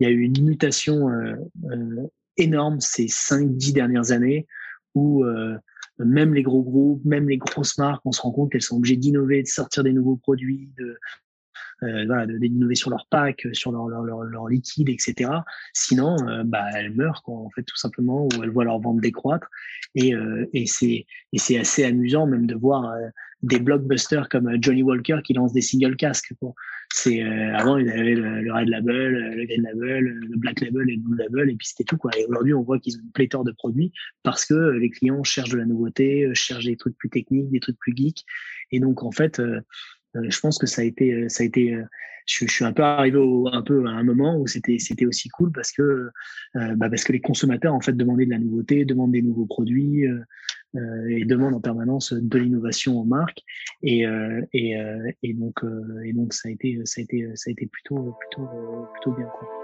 il y a eu une mutation énorme ces 5-10 dernières années où même les gros groupes, même les grosses marques, on se rend compte qu'elles sont obligées d'innover, de sortir des nouveaux produits, de, euh, voilà, d'innover sur leur pack, sur leur, leur, leur, liquide, etc. Sinon, euh, bah, elles meurent, quoi, en fait, tout simplement, ou elles voient leur vente décroître. Et, euh, et c'est assez amusant même de voir euh, des blockbusters comme Johnny Walker qui lance des single casques. Quoi. C'est avant il avait le, le, Red Label, le Green Label, le Black Label et le Blue Label et puis c'était tout quoi. Et aujourd'hui on voit qu'ils ont une pléthore de produits parce que les clients cherchent de la nouveauté, cherchent des trucs plus techniques, des trucs plus geeks. Et donc en fait euh, je pense que ça a été, euh, ça a été, euh, je, suis un peu arrivé au, un peu à un moment où c'était, c'était aussi cool parce que, bah parce que les consommateurs en fait demandaient de la nouveauté, demandent des nouveaux produits euh, et demandent en permanence de l'innovation aux marques et et, et donc et donc ça a été, ça a été, ça a été plutôt plutôt plutôt bien quoi.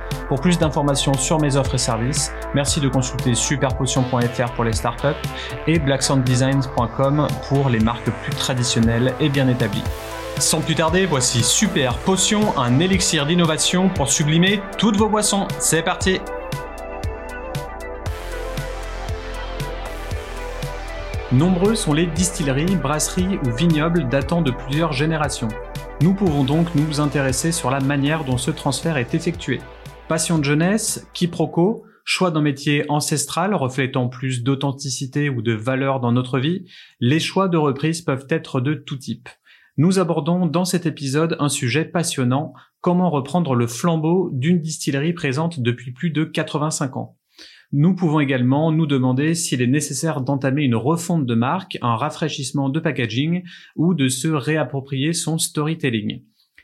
Pour plus d'informations sur mes offres et services, merci de consulter superpotion.fr pour les startups et blacksounddesigns.com pour les marques plus traditionnelles et bien établies. Sans plus tarder, voici Super Potion, un élixir d'innovation pour sublimer toutes vos boissons. C'est parti Nombreux sont les distilleries, brasseries ou vignobles datant de plusieurs générations. Nous pouvons donc nous intéresser sur la manière dont ce transfert est effectué. Passion de jeunesse, quiproquo, choix d'un métier ancestral reflétant plus d'authenticité ou de valeur dans notre vie, les choix de reprise peuvent être de tout type. Nous abordons dans cet épisode un sujet passionnant, comment reprendre le flambeau d'une distillerie présente depuis plus de 85 ans. Nous pouvons également nous demander s'il est nécessaire d'entamer une refonte de marque, un rafraîchissement de packaging ou de se réapproprier son storytelling.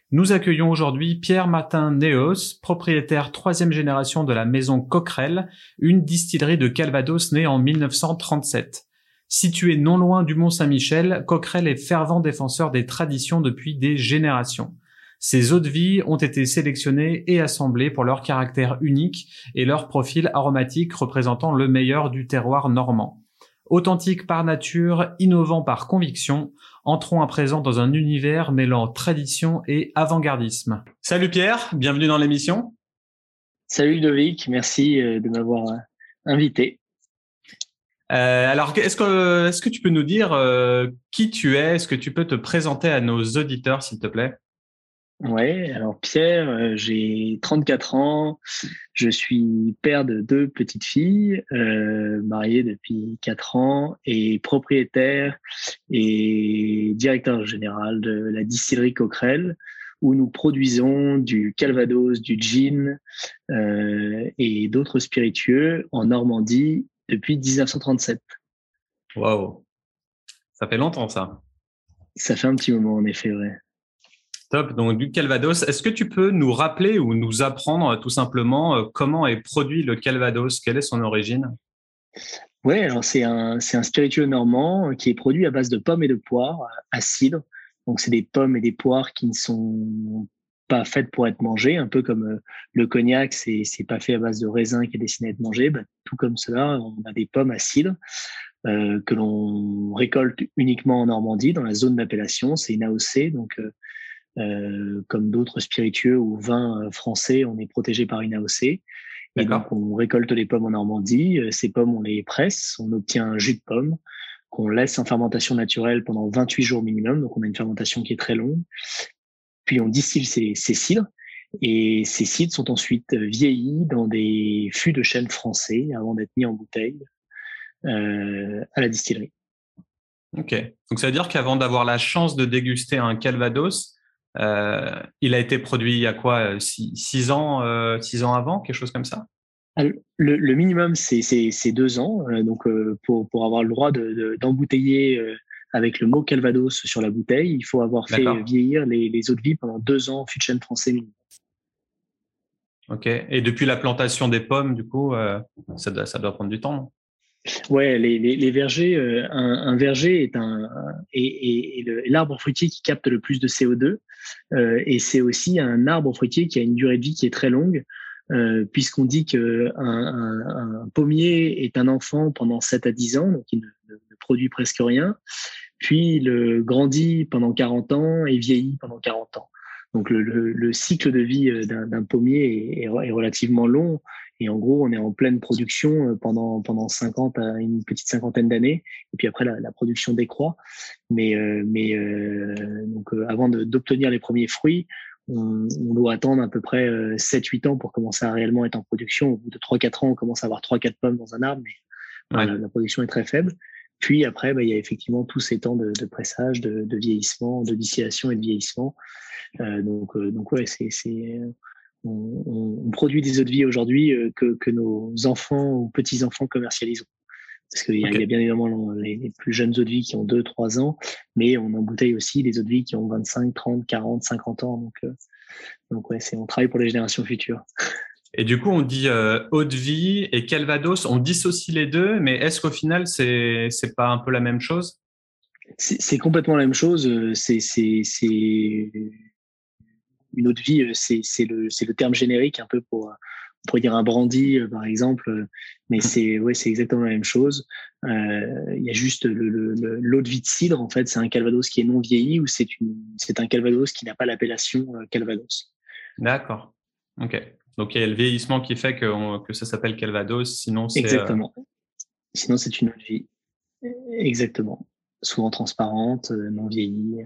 Nous accueillons aujourd'hui Pierre Martin Neos, propriétaire troisième génération de la maison Coquerel, une distillerie de Calvados née en 1937. Située non loin du Mont Saint-Michel, Coquerel est fervent défenseur des traditions depuis des générations. Ses eaux de vie ont été sélectionnées et assemblées pour leur caractère unique et leur profil aromatique représentant le meilleur du terroir normand. Authentique par nature, innovant par conviction, entrons à présent dans un univers mêlant tradition et avant-gardisme. Salut Pierre, bienvenue dans l'émission. Salut Ludovic, merci euh, de m'avoir euh, invité. Euh, alors, est-ce que, est-ce que tu peux nous dire euh, qui tu es? Est-ce que tu peux te présenter à nos auditeurs, s'il te plaît? Ouais, alors Pierre, euh, j'ai 34 ans, je suis père de deux petites filles, euh, marié depuis 4 ans et propriétaire et directeur général de la distillerie Coquerel où nous produisons du Calvados, du gin euh, et d'autres spiritueux en Normandie depuis 1937. Waouh, ça fait longtemps ça. Ça fait un petit moment en effet, ouais. Top. Donc, du Calvados. Est-ce que tu peux nous rappeler ou nous apprendre tout simplement euh, comment est produit le Calvados? Quelle est son origine? Oui, alors c'est un, un spiritueux normand qui est produit à base de pommes et de poires à cidre. Donc, c'est des pommes et des poires qui ne sont pas faites pour être mangées, un peu comme euh, le cognac, c'est, pas fait à base de raisin qui est destiné à être mangé. Bah, tout comme cela, on a des pommes à cidre euh, que l'on récolte uniquement en Normandie, dans la zone d'appellation. C'est une AOC, donc euh, euh, comme d'autres spiritueux ou vins euh, français, on est protégé par une AOC. Et donc, on récolte les pommes en Normandie. Euh, ces pommes, on les presse, on obtient un jus de pomme qu'on laisse en fermentation naturelle pendant 28 jours minimum. Donc, on a une fermentation qui est très longue. Puis, on distille ces, ces cidres. Et ces cidres sont ensuite vieillis dans des fûts de chêne français avant d'être mis en bouteille euh, à la distillerie. Ok. Donc, ça veut dire qu'avant d'avoir la chance de déguster un Calvados, euh, il a été produit il y a quoi euh, six, ans, euh, six ans avant, quelque chose comme ça? Le, minimum, c'est deux ans. donc, pour, pour avoir le droit d'embouteiller de, avec le mot Calvados sur la bouteille, il faut avoir fait vieillir les, les eaux de vie pendant deux ans fût de chêne français minimum. Ok. Et depuis la plantation des pommes, du coup, ça, doit, ça doit prendre du temps, Ouais, les, les, vergers, un, un, verger est un et, l'arbre fruitier qui capte le plus de CO2 et c'est aussi un arbre fruitier qui a une durée de vie qui est très longue. Euh, puisqu'on dit qu'un un, pommier est un enfant pendant 7 à 10 ans, donc il ne, produit presque rien, puis il grandit pendant 40 ans et vieillit pendant 40 ans. Donc le, le, le cycle de vie euh, d'un pommier est, relativement long, et en gros on est en pleine production euh, pendant, pendant 50 à une petite cinquantaine d'années, et puis après la, la production décroît. Mais, mais donc avant d'obtenir les premiers fruits, on, doit attendre à peu près 7-8 euh, ans pour commencer à réellement être en production. Au bout de 3-4 ans, on commence à avoir 3-4 pommes dans un arbre, mais la, production est très faible. Puis après, bah, il y a effectivement tous ces temps de, pressage, de, vieillissement, de distillation et de vieillissement. Euh, donc, euh, donc ouais, c'est, on, produit des eaux de vie aujourd'hui que, que nos enfants ou petits-enfants commercialisent. Parce qu'il y, a bien évidemment les, plus jeunes eaux de vie qui ont 2-3 ans, mais on embouteille aussi des eaux de vie qui ont 25, 30, 40, 50 ans. Donc, euh, donc ouais, c'est, on travaille pour les générations futures. Et du coup, on dit euh, eau de vie et Calvados, on dissocie les deux, mais est-ce qu'au final, c'est c'est pas un peu la même chose? C'est, complètement la même chose. C'est, c'est, c'est une eau de vie, c'est, c'est le, terme générique un peu pour on pourrait dire un brandy euh, par exemple, euh, mais c'est ouais, c'est exactement la même chose. Euh, il y a juste l'eau de vie de cidre en fait, c'est un calvados qui est non vieilli ou c'est une c'est un calvados qui n'a pas l'appellation calvados. D'accord. Ok. Donc il y a le vieillissement qui fait que, que ça s'appelle calvados, sinon c'est exactement. Sinon c'est une eau de vie. Exactement. Souvent transparente, non vieillie.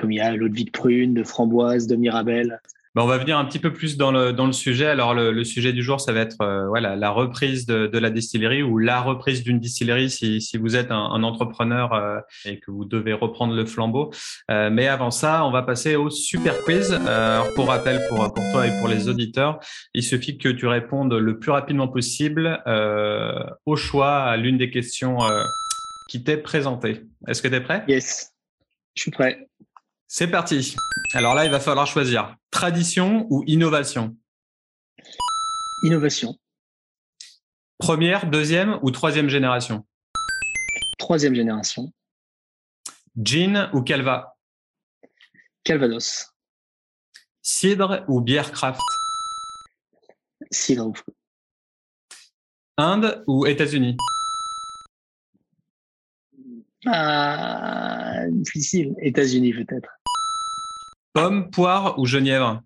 Comme il y a l'eau de vie de prune, de framboise, de mirabelle. Ben, on va venir un petit peu plus dans le, dans le sujet. Alors, le, le sujet du jour, ça va être euh, voilà, la reprise de, de, la distillerie ou la reprise d'une distillerie si, si vous êtes un, un entrepreneur euh, et que vous devez reprendre le flambeau. Euh, mais avant ça, on va passer au super quiz. Euh, pour rappel, pour, pour toi et pour les auditeurs, il suffit que tu répondes le plus rapidement possible au choix à l'une des questions qui t'est présentée. Est-ce que tu es prêt? Yes, je suis prêt. C'est parti. Alors là, il va falloir choisir tradition ou innovation. Innovation. Première, deuxième ou troisième génération? Troisième génération. Gin ou Calva? Calvados. Cidre ou bière craft. Cidre. Inde ou États-Unis? Ah, difficile. États-Unis peut-être. Pomme, poire ou genièvre?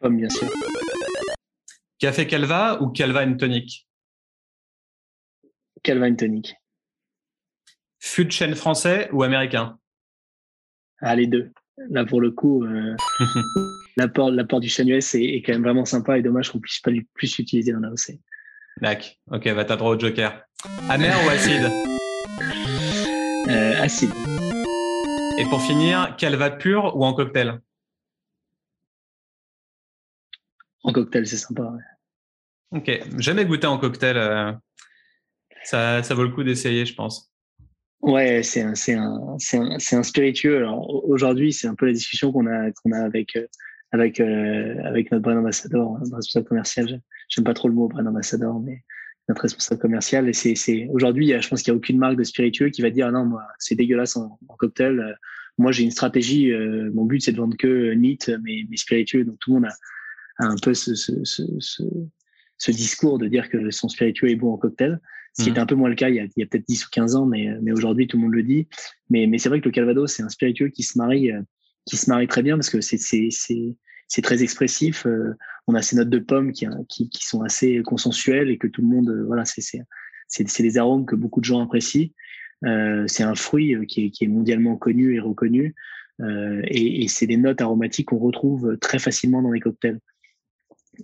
Pomme, bien sûr. Café Calva ou Calva Tonic? Calva Tonic. Fût de chêne français ou américain? Ah, les deux. Là, pour le coup, euh, l'apport, du chêne US est, quand même vraiment sympa et dommage qu'on puisse pas plus l'utiliser dans l'AOC. D'accord. Ok, va t'as droit au joker. Amer ou acide? Euh, Acide. Et pour finir, calva pur ou en cocktail? En cocktail, c'est sympa. Ok, jamais goûté en cocktail. Euh, ça, ça vaut le coup d'essayer, je pense. Ouais, c'est un, c'est un, c'est un, un spiritueux. Alors aujourd'hui, c'est un peu la discussion qu'on a, qu'on a avec, euh, avec, euh, avec notre brand ambassadeur, notre responsable commercial. J'aime pas trop le mot brand ambassadeur, mais notre responsable commercial. Et c'est, c'est aujourd'hui, je pense qu'il n'y a aucune marque de spiritueux qui va dire ah non, moi, c'est dégueulasse en, cocktail. Euh, moi, j'ai une stratégie. Euh, mon but, c'est de vendre que NIT, mais, mais spiritueux. Donc tout le monde a, un peu ce, ce, ce, ce, discours de dire que son spiritueux est bon en cocktail. Ce qui mmh. était un peu moins le cas il y a, a peut-être 10 ou 15 ans, mais, mais aujourd'hui, tout le monde le dit. Mais, mais c'est vrai que le Calvados, c'est un spiritueux qui se marie, euh, qui se marie très bien parce que c'est, c'est, très expressif. Euh, on a ces notes de pommes qui, qui, qui, sont assez consensuelles et que tout le monde, euh, voilà, c'est, des arômes que beaucoup de gens apprécient. Euh, c'est un fruit qui est, qui est, mondialement connu et reconnu. Et, et c'est des notes aromatiques qu'on retrouve très facilement dans les cocktails.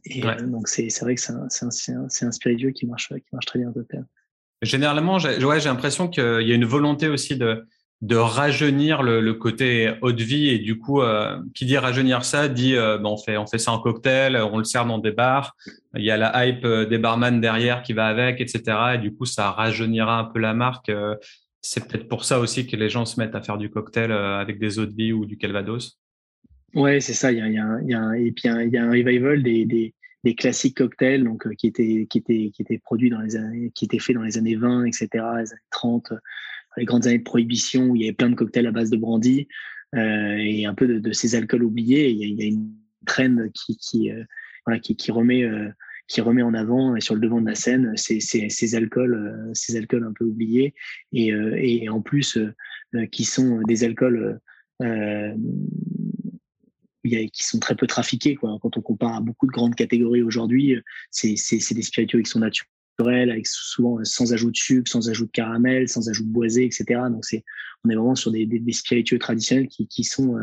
Et donc c'est, vrai que c'est un, spiritueux qui marche, qui marche très bien en cocktail. Généralement, j'ai, ouais, j'ai l'impression qu'il y a une volonté aussi de, de rajeunir le, le, côté haute de vie et du coup euh, qui dit rajeunir ça dit euh, on fait on fait ça en cocktail on le sert dans des bars il y a la hype euh, des barman derrière qui va avec etc et du coup ça rajeunira un peu la marque c'est peut-être pour ça aussi que les gens se mettent à faire du cocktail avec des eaux de vie ou du calvados. Ouais c'est ça il y a, il y a, il y a et puis il y a un revival des, des des classiques cocktails donc qui étaient qui étaient qui étaient produits dans les années qui étaient faits dans les années 20 etc les années 30 les grandes années de prohibition où il y avait plein de cocktails à base de brandy et un peu de, ces alcools oubliés. Il y a, une traîne qui qui voilà qui, remet en avant et sur le devant de la scène ces, alcools ces alcools un peu oubliés. Et, en plus qui sont des alcools euh, qui sont très peu trafiqués. Quand on compare à beaucoup de grandes catégories aujourd'hui, c'est des spiritueux qui sont naturels, avec souvent sans ajout de sucre, sans ajout de caramel, sans ajout de boisé, etc. Donc c'est, on est vraiment sur des, des, spiritueux traditionnels qui, qui sont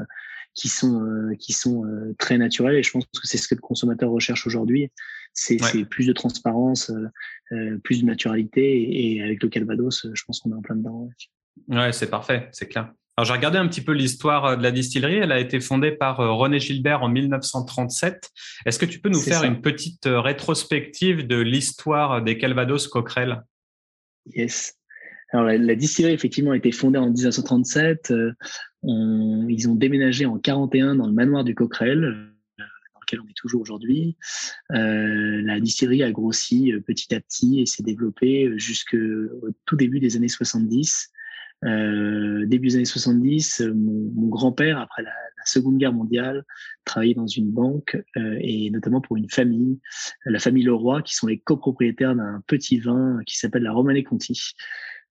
qui sont qui sont très naturels. Et je pense que c'est ce que le consommateur recherche aujourd'hui. C'est plus de transparence, plus de naturalité. Et, avec le Calvados, je pense qu'on est en plein dedans. Ouais, c'est parfait, c'est clair. Alors, j'ai regardé un petit peu l'histoire euh, de la distillerie. Elle a été fondée par euh, René Gilbert en 1937. Est-ce que tu peux nous faire une petite euh, rétrospective de l'histoire des Calvados Coquerel? Yes. Alors, la, distillerie, effectivement, a été fondée en 1937. ils ont déménagé en 41 dans le manoir du Coquerel, dans lequel on est toujours aujourd'hui. la distillerie a grossi petit à petit et s'est développée jusqu'au tout début des années 70 euh, début des années 70, euh, mon, mon grand-père, après la, Seconde Guerre mondiale, travaillait dans une banque euh, et notamment pour une famille, la famille Leroy, qui sont les copropriétaires d'un petit vin qui s'appelle la Romanée Conti.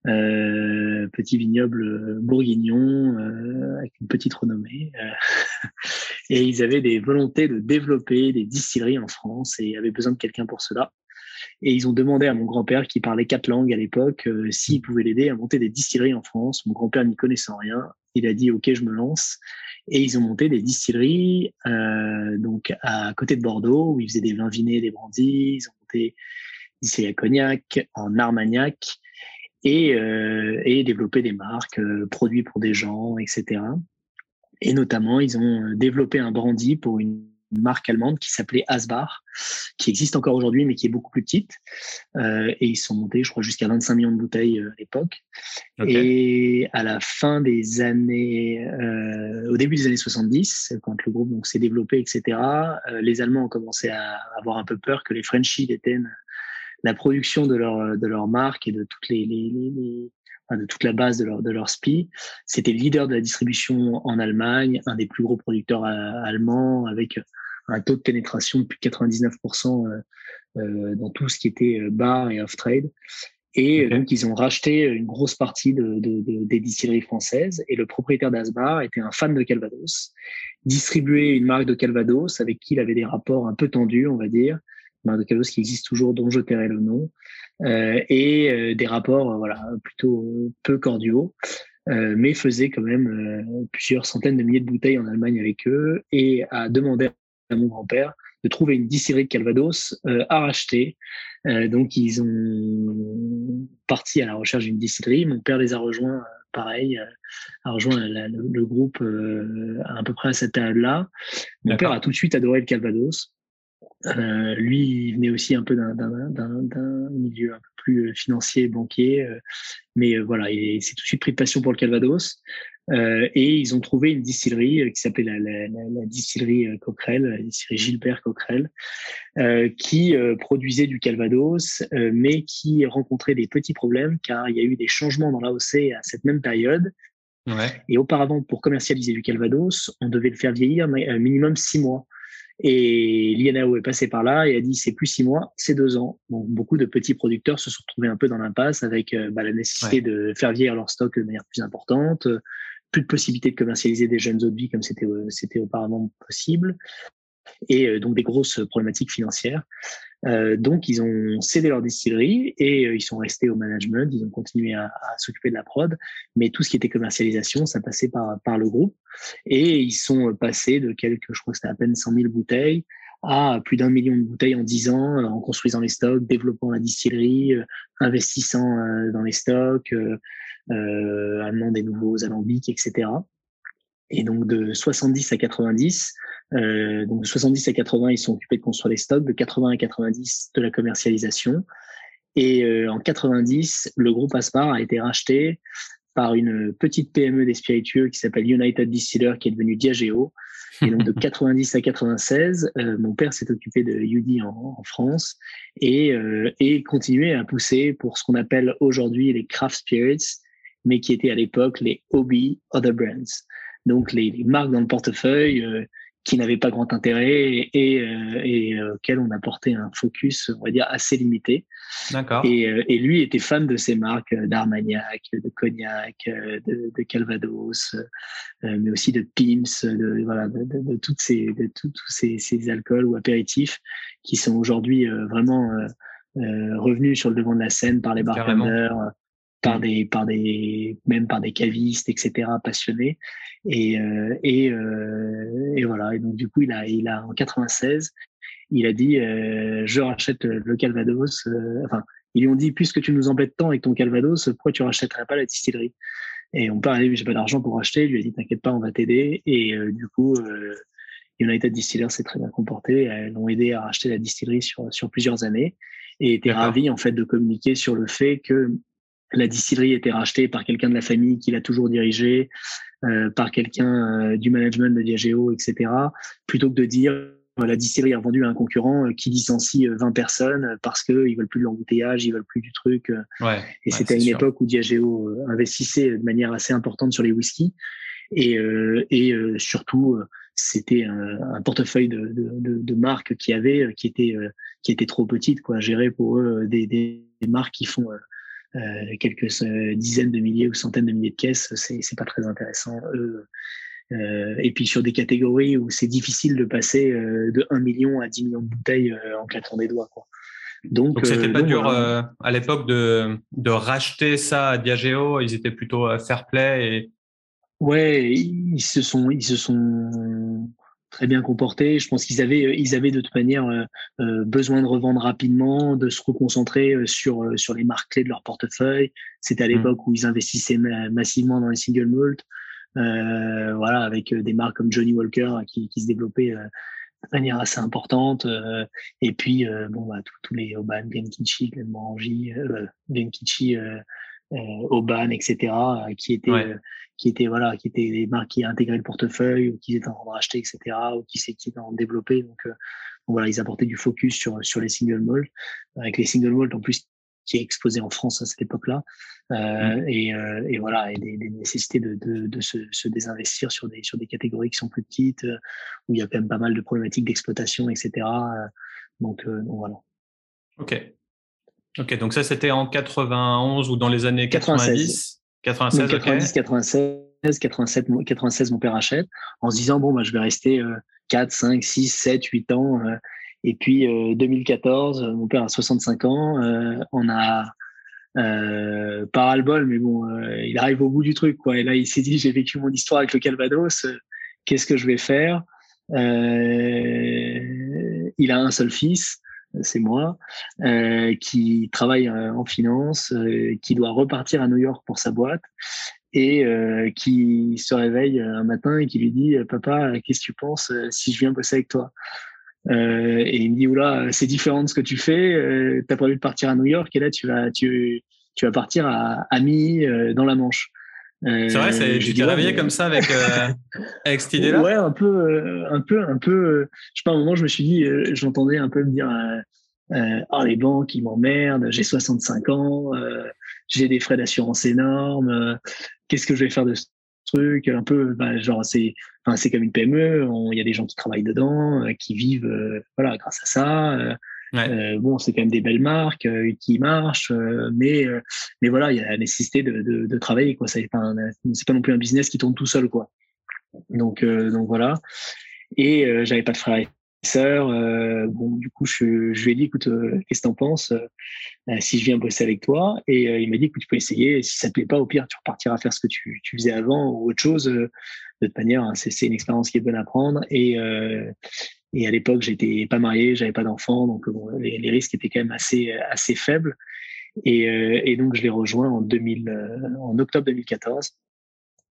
Euh, petit vignoble bourguignon euh, avec une petite renommée. et ils avaient des volontés de développer des distilleries en France et avaient besoin de quelqu'un pour cela. Et ils ont demandé à mon grand-père, qui parlait quatre langues à l'époque, euh, s'il pouvait l'aider à monter des distilleries en France. Mon grand-père n'y connaissant rien. Il a dit, OK, je me lance. Et ils ont monté des distilleries euh, donc à côté de Bordeaux, où ils faisaient des vins vinés, des brandis. Ils ont monté des distilleries à Cognac, en Armagnac, et, euh, et développé des marques, produits pour des gens, etc. Et notamment, ils ont développé un brandy pour une marque allemande qui s'appelait Asbar, qui existe encore aujourd'hui, mais qui est beaucoup plus petite. Euh, et ils sont montés, je crois, jusqu'à 25 millions de bouteilles euh, à l'époque. Et à la fin des années, euh, au début des années 70, quand le groupe donc s'est développé, etc., les Allemands ont commencé à avoir un peu peur que les Frenchies détiennent la production de leur de leur marque et de toutes les, les, les, de toute la base de leur, de leur SPI. C'était le leader de la distribution en Allemagne, un des plus gros producteurs allemands, avec un taux de pénétration de plus de 99% euh, euh, dans tout ce qui était euh, bar et off-trade. Et donc, ils ont racheté une grosse partie de, de, de, des distilleries françaises. Et le propriétaire d'Asbar était un fan de Calvados, distribuait une marque de Calvados avec qui il avait des rapports un peu tendus, on va dire. Une marque de Calvados qui existe toujours, dont je tairai le nom. Euh, et des rapports voilà, plutôt peu cordiaux. Euh, mais faisait quand même plusieurs centaines de milliers de bouteilles en Allemagne avec eux et a demandé à mon grand-père de trouver une distillerie de Calvados euh, à racheter. Euh, donc ils ont parti à la recherche d'une distillerie. Mon père les a rejoints, euh, pareil, a rejoint le, groupe à, peu près à cette période-là. Mon père a tout de suite adoré le Calvados. Lui, il venait aussi un peu d'un milieu un peu plus financier, banquier, mais voilà, il s'est tout de suite pris de passion pour le Calvados. Euh, et ils ont trouvé une distillerie euh, qui s'appelait la, la, la, distillerie euh, Coquerel, la distillerie Gilbert Coquerel, euh, qui produisait du Calvados, mais qui rencontrait des petits problèmes car il y a eu des changements dans l'AOC à cette même période. Ouais. Et auparavant, pour commercialiser du Calvados, on devait le faire vieillir minimum six mois. Et l'INAO est passé par là et a dit c'est plus six mois, c'est deux ans. Donc beaucoup de petits producteurs se sont retrouvés un peu dans l'impasse avec bah, la nécessité de faire vieillir leur stock de manière plus importante, plus de possibilité de commercialiser des jeunes eaux de vie comme c'était euh, c'était auparavant possible et euh, donc des grosses problématiques financières. Euh, donc ils ont cédé leur distillerie et euh, ils sont restés au management, ils ont continué à, s'occuper de la prod, mais tout ce qui était commercialisation, ça passait par, par le groupe et ils sont passés de quelques, je crois que c'était à peine 100 000 bouteilles à plus d'un million de bouteilles en dix ans en construisant les stocks, développant la distillerie, investissant dans les stocks, euh, amenant des nouveaux alambics, etc. Et donc de 70 à 90, euh, donc de 70 à 80, ils sont occupés de construire les stocks, de 80 à 90 de la commercialisation. Et euh, en 90, le groupe Aspar a été racheté par une petite PME des spiritueux qui s'appelle United Distiller, qui est devenue Diageo. Et donc de 90 à 96, euh, mon père s'est occupé de UD en, en France et, euh, et continuait à pousser pour ce qu'on appelle aujourd'hui les craft spirits, mais qui étaient à l'époque les hobby other brands. Donc les, les marques dans le portefeuille euh, qui n'avaient pas grand intérêt et, euh, et euh, auxquelles on apportait un focus, on va dire, assez limité. D'accord. Et, euh, et, lui était fan de ces marques d'Armagnac, de Cognac, de, de Calvados, mais aussi de Pim's, de, voilà, de, de, toutes ces, de tous ces, ces, alcools ou apéritifs qui sont aujourd'hui vraiment revenus sur le devant de la scène par les bartenders, par mm. des, par des, même par des cavistes, etc., passionnés. Et, euh, et, euh, et, voilà. Et donc, du coup, il a, il a en 96, il a dit euh, Je rachète le Calvados. Enfin, ils lui ont dit Puisque tu nous embêtes tant avec ton Calvados, pourquoi tu rachèterais pas la distillerie? Et on parlait J'ai pas d'argent pour racheter. Il lui a dit T'inquiète pas, on va t'aider. Et du coup, United Distillers s'est très bien comporté. Elles l'ont aidé à racheter la distillerie sur, sur plusieurs années et était ravi en fait de communiquer sur le fait que la distillerie était rachetée par quelqu'un de la famille qui l'a toujours dirigée, euh, par quelqu'un euh, du management de Diageo, etc., plutôt que de dire euh, la distillerie a vendu à un concurrent qui licencie 20 personnes parce qu'ils veulent plus de l'embouteillage, ils veulent plus du truc. Ouais, et c'était à une époque où Diageo investissait de manière assez importante sur les whiskies. Et, et surtout, c'était un, un, portefeuille de, de, de, de, marques qui avait, qui était, qui était trop petite, quoi, gérer pour eux des, des, marques qui font euh, quelques euh, dizaines de milliers ou centaines de milliers de caisses, c'est pas très intéressant. Euh, et puis sur des catégories où c'est difficile de passer de 1 million à 10 millions de bouteilles en claquant des doigts. Quoi. Donc, donc c'était pas dur à l'époque de, de racheter ça à Diageo. Ils étaient plutôt fair play et. Ouais, ils se sont, ils se sont très bien comportés. Je pense qu'ils avaient, euh, ils avaient de toute manière euh, euh, besoin de revendre rapidement, de se reconcentrer sur, sur les marques clés de leur portefeuille. C'était à mmh. l'époque où ils investissaient massivement dans les single malt. Euh, voilà, avec des marques comme Johnny Walker qui, qui se développaient de manière assez importante. et puis, bon, bah, tous les Oban, Glenkichi, Glenmorangie, euh, Glenkichi, Oban, etc., qui étaient qui étaient voilà, qui étaient des marques qui intégraient le portefeuille ou qui étaient en train de racheter, etc., ou qui s'étaient en développer. Donc, euh, donc, voilà, ils apportaient du focus sur sur les single malt, avec les single malt en plus qui est exposé en France à cette époque-là, euh, mmh. et, euh, et, voilà, et des, des nécessités de, de, de se, se, désinvestir sur des sur des catégories qui sont plus petites, euh, où il y a quand même pas mal de problématiques d'exploitation, etc. Euh, donc, donc voilà. Ok. Ok, donc ça c'était en 91 ou dans les années 90. 96, 90, 96, 87, 96, mon père achète, en se disant, bon, bah, je vais rester 4, 5, 6, 7, 8 ans. Euh, et puis, 2014, euh, mon père a 65 ans, euh, on a, euh, pas bol mais bon, il arrive au bout du truc, quoi. Et là, il s'est dit, j'ai vécu mon histoire avec le Calvados, qu'est-ce que je vais faire? Il a un seul fils c'est moi, euh, qui travaille euh, en finance, euh, qui doit repartir à New York pour sa boîte et qui se réveille un matin et qui lui dit Papa, qu'est-ce que tu penses si je viens bosser avec toi? Et il me dit Oula, c'est différent de ce que tu fais, tu as prévu de partir à New York et là tu vas, tu, vas partir à Ami dans la Manche. C'est vrai, c'est, tu t'es réveillé comme ça avec, avec cette idée-là? Ouais, un peu, un peu, un peu. je sais pas, à un moment, je me suis dit, j'entendais un peu me dire, euh, oh, les banques, ils m'emmerdent, j'ai 65 ans, euh, j'ai des frais d'assurance énormes, euh, qu'est-ce que je vais faire de ce truc Un peu, bah, genre, c'est enfin, c'est comme une PME, il y a des gens qui travaillent dedans, euh, qui vivent voilà, grâce à ça. Ouais. bon, c'est quand même des belles marques qui marchent, mais mais voilà, il y a la nécessité de, de, de travailler quoi. C'est pas c'est pas non plus un business qui tourne tout seul quoi. Donc donc voilà. Et j'avais pas de frais sœur, euh, bon, du coup, je, lui ai dit, écoute, euh, qu'est-ce que t'en penses euh, si je viens bosser avec toi? Et il m'a dit, écoute, tu peux essayer. Si ça te plaît pas, au pire, tu repartiras faire ce que tu, faisais avant ou autre chose. de toute manière, hein, c'est une expérience qui est bonne à prendre. Et, à l'époque, j'étais pas marié, j'avais pas d'enfant, donc les, risques étaient quand même assez faibles. Et, donc, je l'ai rejoint en 2000, en octobre 2014.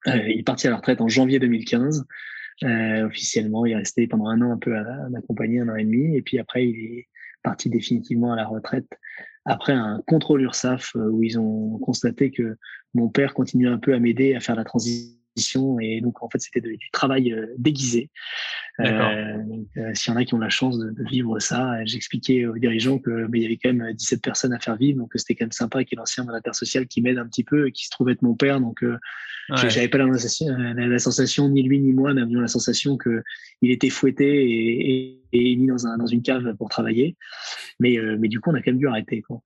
il est parti à la retraite en janvier 2015. Euh, officiellement, il est resté pendant un an un peu à, m'accompagner, un an et demi, et puis après, il est parti définitivement à la retraite après un contrôle URSAF où ils ont constaté que mon père continuait un peu à m'aider à faire la transition et donc en fait c'était du travail euh, déguisé. Euh, euh, S'il y en a qui ont la chance de, vivre ça, j'expliquais aux dirigeants que il y avait quand même 17 personnes à faire vivre, donc c'était quand même sympa qu'il y ait l'ancien mandataire social qui m'aide un petit peu, et qui se trouvait être mon père, donc j'avais pas la, la, sensation ni lui ni moi n'avions la sensation que il était fouetté et, et, et mis dans, un, dans une cave pour travailler, mais mais du coup on a quand même dû arrêter quoi.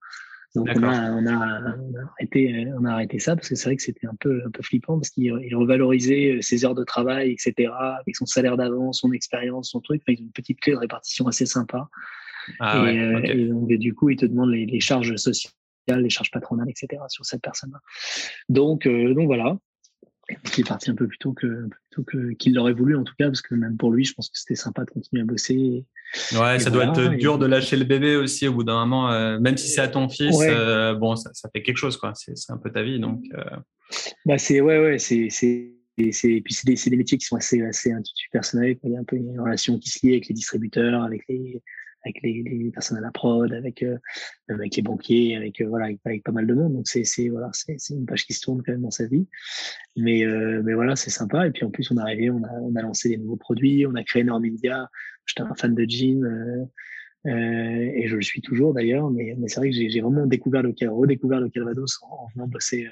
Donc on a, on, a, arrêté, on a arrêté ça parce que c'est vrai que c'était un peu, un peu flippant parce qu'il revalorisait ses heures de travail, etc., avec son salaire d'avant, son expérience, son truc. Ont une petite clé de répartition assez sympa. Ah et, euh, et, donc, du coup, ils te demandent les, les, charges sociales, les charges patronales, etc. sur cette personne-là. Donc, euh, donc voilà qui est parti un peu plus tôt que que qu'il l'aurait voulu en tout cas parce que même pour lui je pense que c'était sympa de continuer à bosser. Ouais ça doit être dur de lâcher le bébé aussi au bout d'un moment euh, même si c'est à ton fils euh, bon ça, ça, fait quelque chose quoi. C'est un peu ta vie donc euh... bah c'est ouais ouais c'est c'est et puis c'est des, des, métiers qui sont assez assez personnels il y a un peu une relation qui se lie avec les distributeurs avec les avec les, les, personnes à la prod, avec, euh, les banquiers, avec, euh, voilà, avec, pas mal de monde. Donc, c'est voilà, une page qui se tourne quand même dans sa vie. Mais, euh, mais voilà, c'est sympa. Et puis, en plus, on est arrivé, on a, on a lancé des nouveaux produits, on a créé Normindia. J'étais un fan de jean. et je le suis toujours d'ailleurs, mais, mais c'est vrai que j'ai vraiment découvert le redécouvert le Calvados en, en, venant bosser,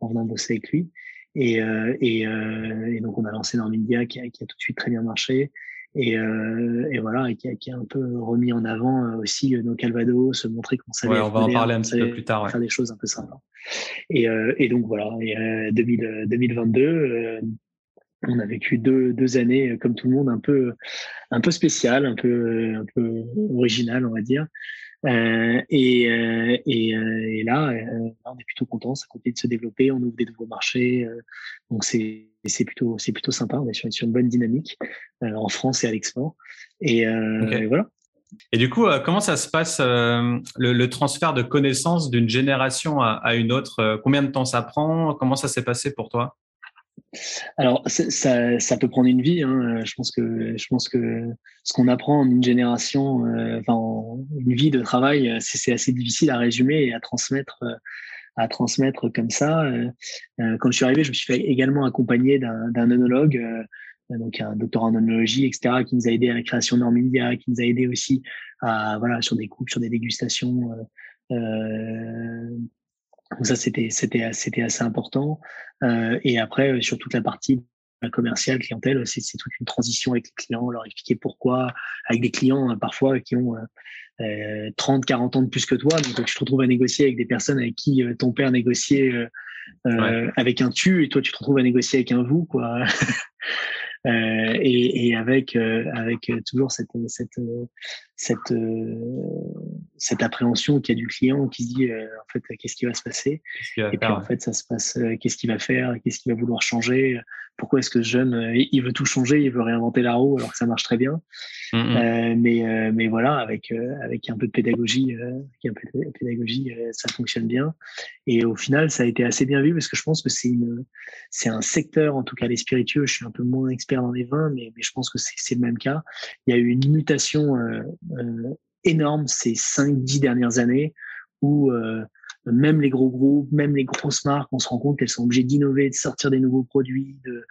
en venant bosser avec lui. Et, et, donc on a lancé Normindia qui qui a tout de suite très bien marché et, euh, et voilà, et qui a, qui a, un peu remis en avant euh, aussi euh, nos Calvados, se montrer qu'on savait. Ouais, on va en parler un petit peu plus tard. Ouais. Faire des choses un peu sympas. Et, euh, et donc voilà, et, euh, 2000, 2022, euh, on a vécu deux, deux années comme tout le monde un peu un peu spéciales, un peu un peu originales, on va dire. Euh, et, euh, et, euh, et, là, on est plutôt content, ça continue de se développer, on ouvre des nouveaux marchés, donc c'est c'est plutôt c'est plutôt sympa, on est sur, sur une bonne dynamique en France et à l'export. Et, et, voilà. Et du coup, comment ça se passe le, le, transfert de connaissances d'une génération à, à, une autre Combien de temps ça prend Comment ça s'est passé pour toi? Alors, ça, ça, peut prendre une vie. Hein. Je pense que je pense que ce qu'on apprend en une génération, euh, enfin, en une vie de travail, c'est assez difficile à résumer et à transmettre, euh, à transmettre comme ça. Euh, quand je suis arrivé, je me suis fait également accompagner d'un œnologue, donc un doctorat en œnologie, etc., qui nous a aidé à la création Normindia, qui nous a aidé aussi à voilà sur des coupes, sur des dégustations. Donc ça, c'était c'était c'était assez important. Euh, et après, euh, sur toute la partie commerciale, clientèle, c'est toute une transition avec les clients, leur expliquer pourquoi, avec des clients euh, parfois qui ont euh, 30, 40 ans de plus que toi. Donc tu te retrouves à négocier avec des personnes avec qui ton père négociait euh, avec un tu et toi tu te retrouves à négocier avec un vous, quoi. Euh, et, et, avec euh, avec toujours cette cette cette cette appréhension qu'il y a du client qui se dit en fait qu'est-ce qui va se passer? Et puis en fait ça se passe qu'est-ce qu'il va faire? Qu'est-ce qu'il va vouloir changer? Pourquoi est-ce que ce jeune il veut tout changer il veut réinventer la roue alors que ça marche très bien? Mmh. euh, mais mais voilà avec avec un peu de pédagogie avec un peu de pédagogie ça fonctionne bien. Et au final ça a été assez bien vu parce que je pense que c'est une c'est un secteur en tout cas les spiritueux je suis un peu moins expert dans les vins, mais, mais je pense que c'est le même cas. Il y a eu une mutation euh, euh, énorme ces 5-10 dernières années où euh, même les gros groupes, même les grosses marques, on se rend compte qu'elles sont obligées d'innover, de sortir des nouveaux produits, de,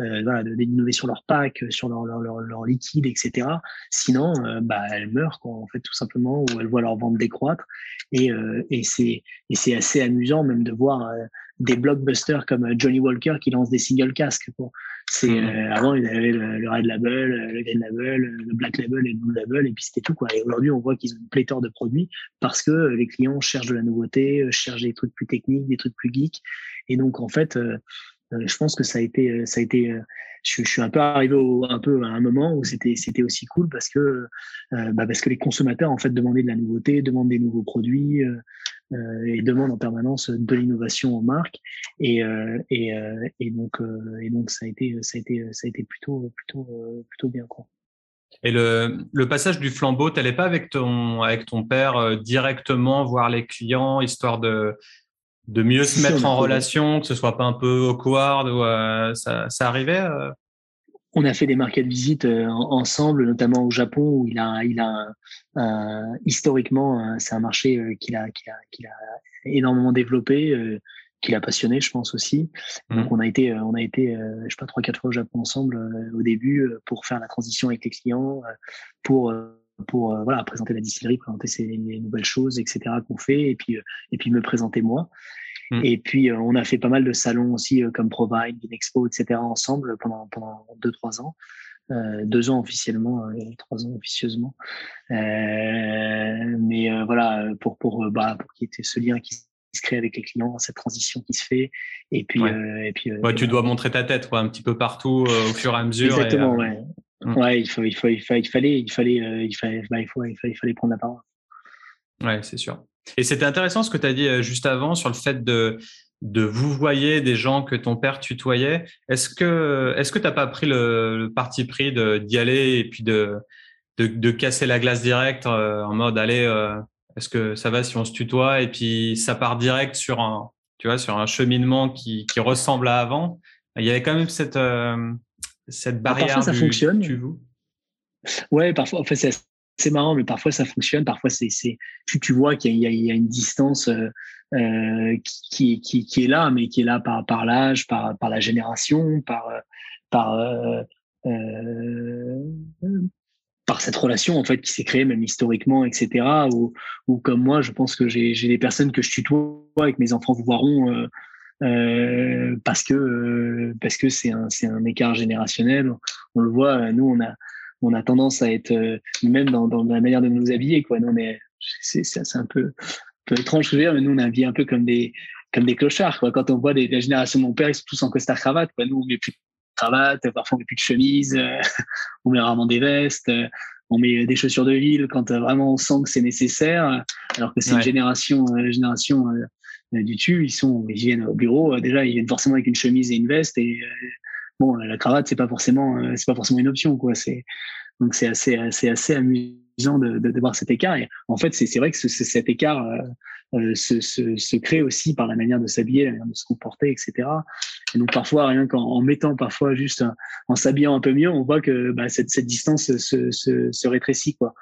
euh, d'innover sur leur pack, sur leur, leur, liquide, etc. Sinon, euh, bah, elles meurent, en fait, tout simplement, ou elles voient leur vente décroître. Et, euh, et c'est et c'est assez amusant même de voir des blockbusters comme Johnny Walker qui lance des single casques. Quoi. C'est mmh. avant il avait le, le, Red Label, le Green Label, le Black Label et le Blue Label et puis c'était tout quoi. Et aujourd'hui on voit qu'ils ont une pléthore de produits parce que les clients cherchent de la nouveauté, cherchent des trucs plus techniques, des trucs plus geeks. Et donc en fait euh, je pense que ça a été, euh, ça a été, euh, je, suis un peu arrivé au, un peu à un moment où c'était, aussi cool parce que, bah parce que les consommateurs en fait demandaient de la nouveauté, demandent des nouveaux produits euh, et demandent en permanence de l'innovation aux marques. Et, donc, ça a été, ça a été, ça a été plutôt, plutôt, plutôt bien quoi. Et le, le, passage du flambeau, tu n'allais pas avec ton, avec ton père directement voir les clients, histoire de, de mieux se mettre en relation, que ce soit pas un peu awkward ou euh, ça, ça arrivait euh? On a fait des market visites ensemble, notamment au Japon, où il a, il a historiquement, c'est un marché qu'il a, qu'il a, qu'il a énormément développé qui l'a passionné, je pense aussi. Mmh. Donc on a été, on a été, je sais pas trois quatre fois au Japon ensemble au début pour faire la transition avec les clients, pour pour euh, voilà présenter la distillerie, présenter ces nouvelles choses, etc. qu'on fait, et puis euh, et puis me présenter moi. Mm. Et puis euh, on a fait pas mal de salons aussi comme Provide, Expo, etc. ensemble pendant pendant deux trois ans. Deux ans officiellement et trois ans officieusement. Mais voilà, pour pour bah, pour qu'il y ait ce lien qui se crée avec les clients, cette transition qui se fait. Et puis, et puis tu dois montrer ta tête quoi, un petit peu partout au fur et à mesure. Exactement, ouais. Mm. Ouais, il, faut, il, faut, il, fallait, il fallait, il fallait, euh, il fallait, bah, il, faut, il, fallait, il fallait prendre la parole. Ouais, c'est sûr. Et c'était intéressant ce que tu as dit euh, juste avant sur le fait de, de vous voyer des gens que ton père tutoyait. Est-ce que est-ce que tu n'as pas pris le, parti pris d'y aller et puis de, de, de, casser la glace direct euh, en mode allez, est-ce que ça va si on se tutoie? Et puis ça part direct sur un tu vois sur un cheminement qui, qui ressemble à avant. Il y avait quand même cette cette barrière parfois, ça fonctionne. Tu ouais, parfois, fait, c'est marrant, mais parfois ça fonctionne. Parfois, c'est, tu, tu vois qu'il y, y, a une distance euh, euh qui, qui, qui, est là, mais qui est là par, par l'âge, par, par la génération, par, par, euh, euh, par cette relation en fait qui s'est créée même historiquement, etc. Ou, ou comme moi, je pense que j'ai, j'ai des personnes que je tutoie avec mes enfants vous verront euh, euh, parce que euh, parce que c'est un c'est un écart générationnel. On le voit, nous on a on a tendance à être euh, même dans, dans la manière de nous habiller quoi. Nous on est c'est c'est un peu un peu étrange dire, mais nous on habille un peu comme des comme des clochards quoi. Quand on voit des, la génération de mon père, ils sont tous en costard cravate quoi. Nous on met plus de cravate, parfois on met plus de chemise, on met rarement des vestes on met des chaussures de ville quand vraiment on sent que c'est nécessaire, alors que c'est une génération, génération du dessus, ils sont, ils viennent au bureau. Euh, déjà, ils viennent forcément avec une chemise et une veste. Et euh, bon, la cravate, c'est pas forcément, euh, c'est pas forcément une option, quoi. C'est donc c'est assez, assez, assez amusant de, de, voir cet écart. Et en fait, c'est vrai que ce, cet écart euh, se, se, se, crée aussi par la manière de s'habiller, la manière de se comporter, etc. Et donc parfois, rien qu'en en mettant parfois juste en s'habillant un peu mieux, on voit que bah, cette, cette distance se, se, se rétrécit, quoi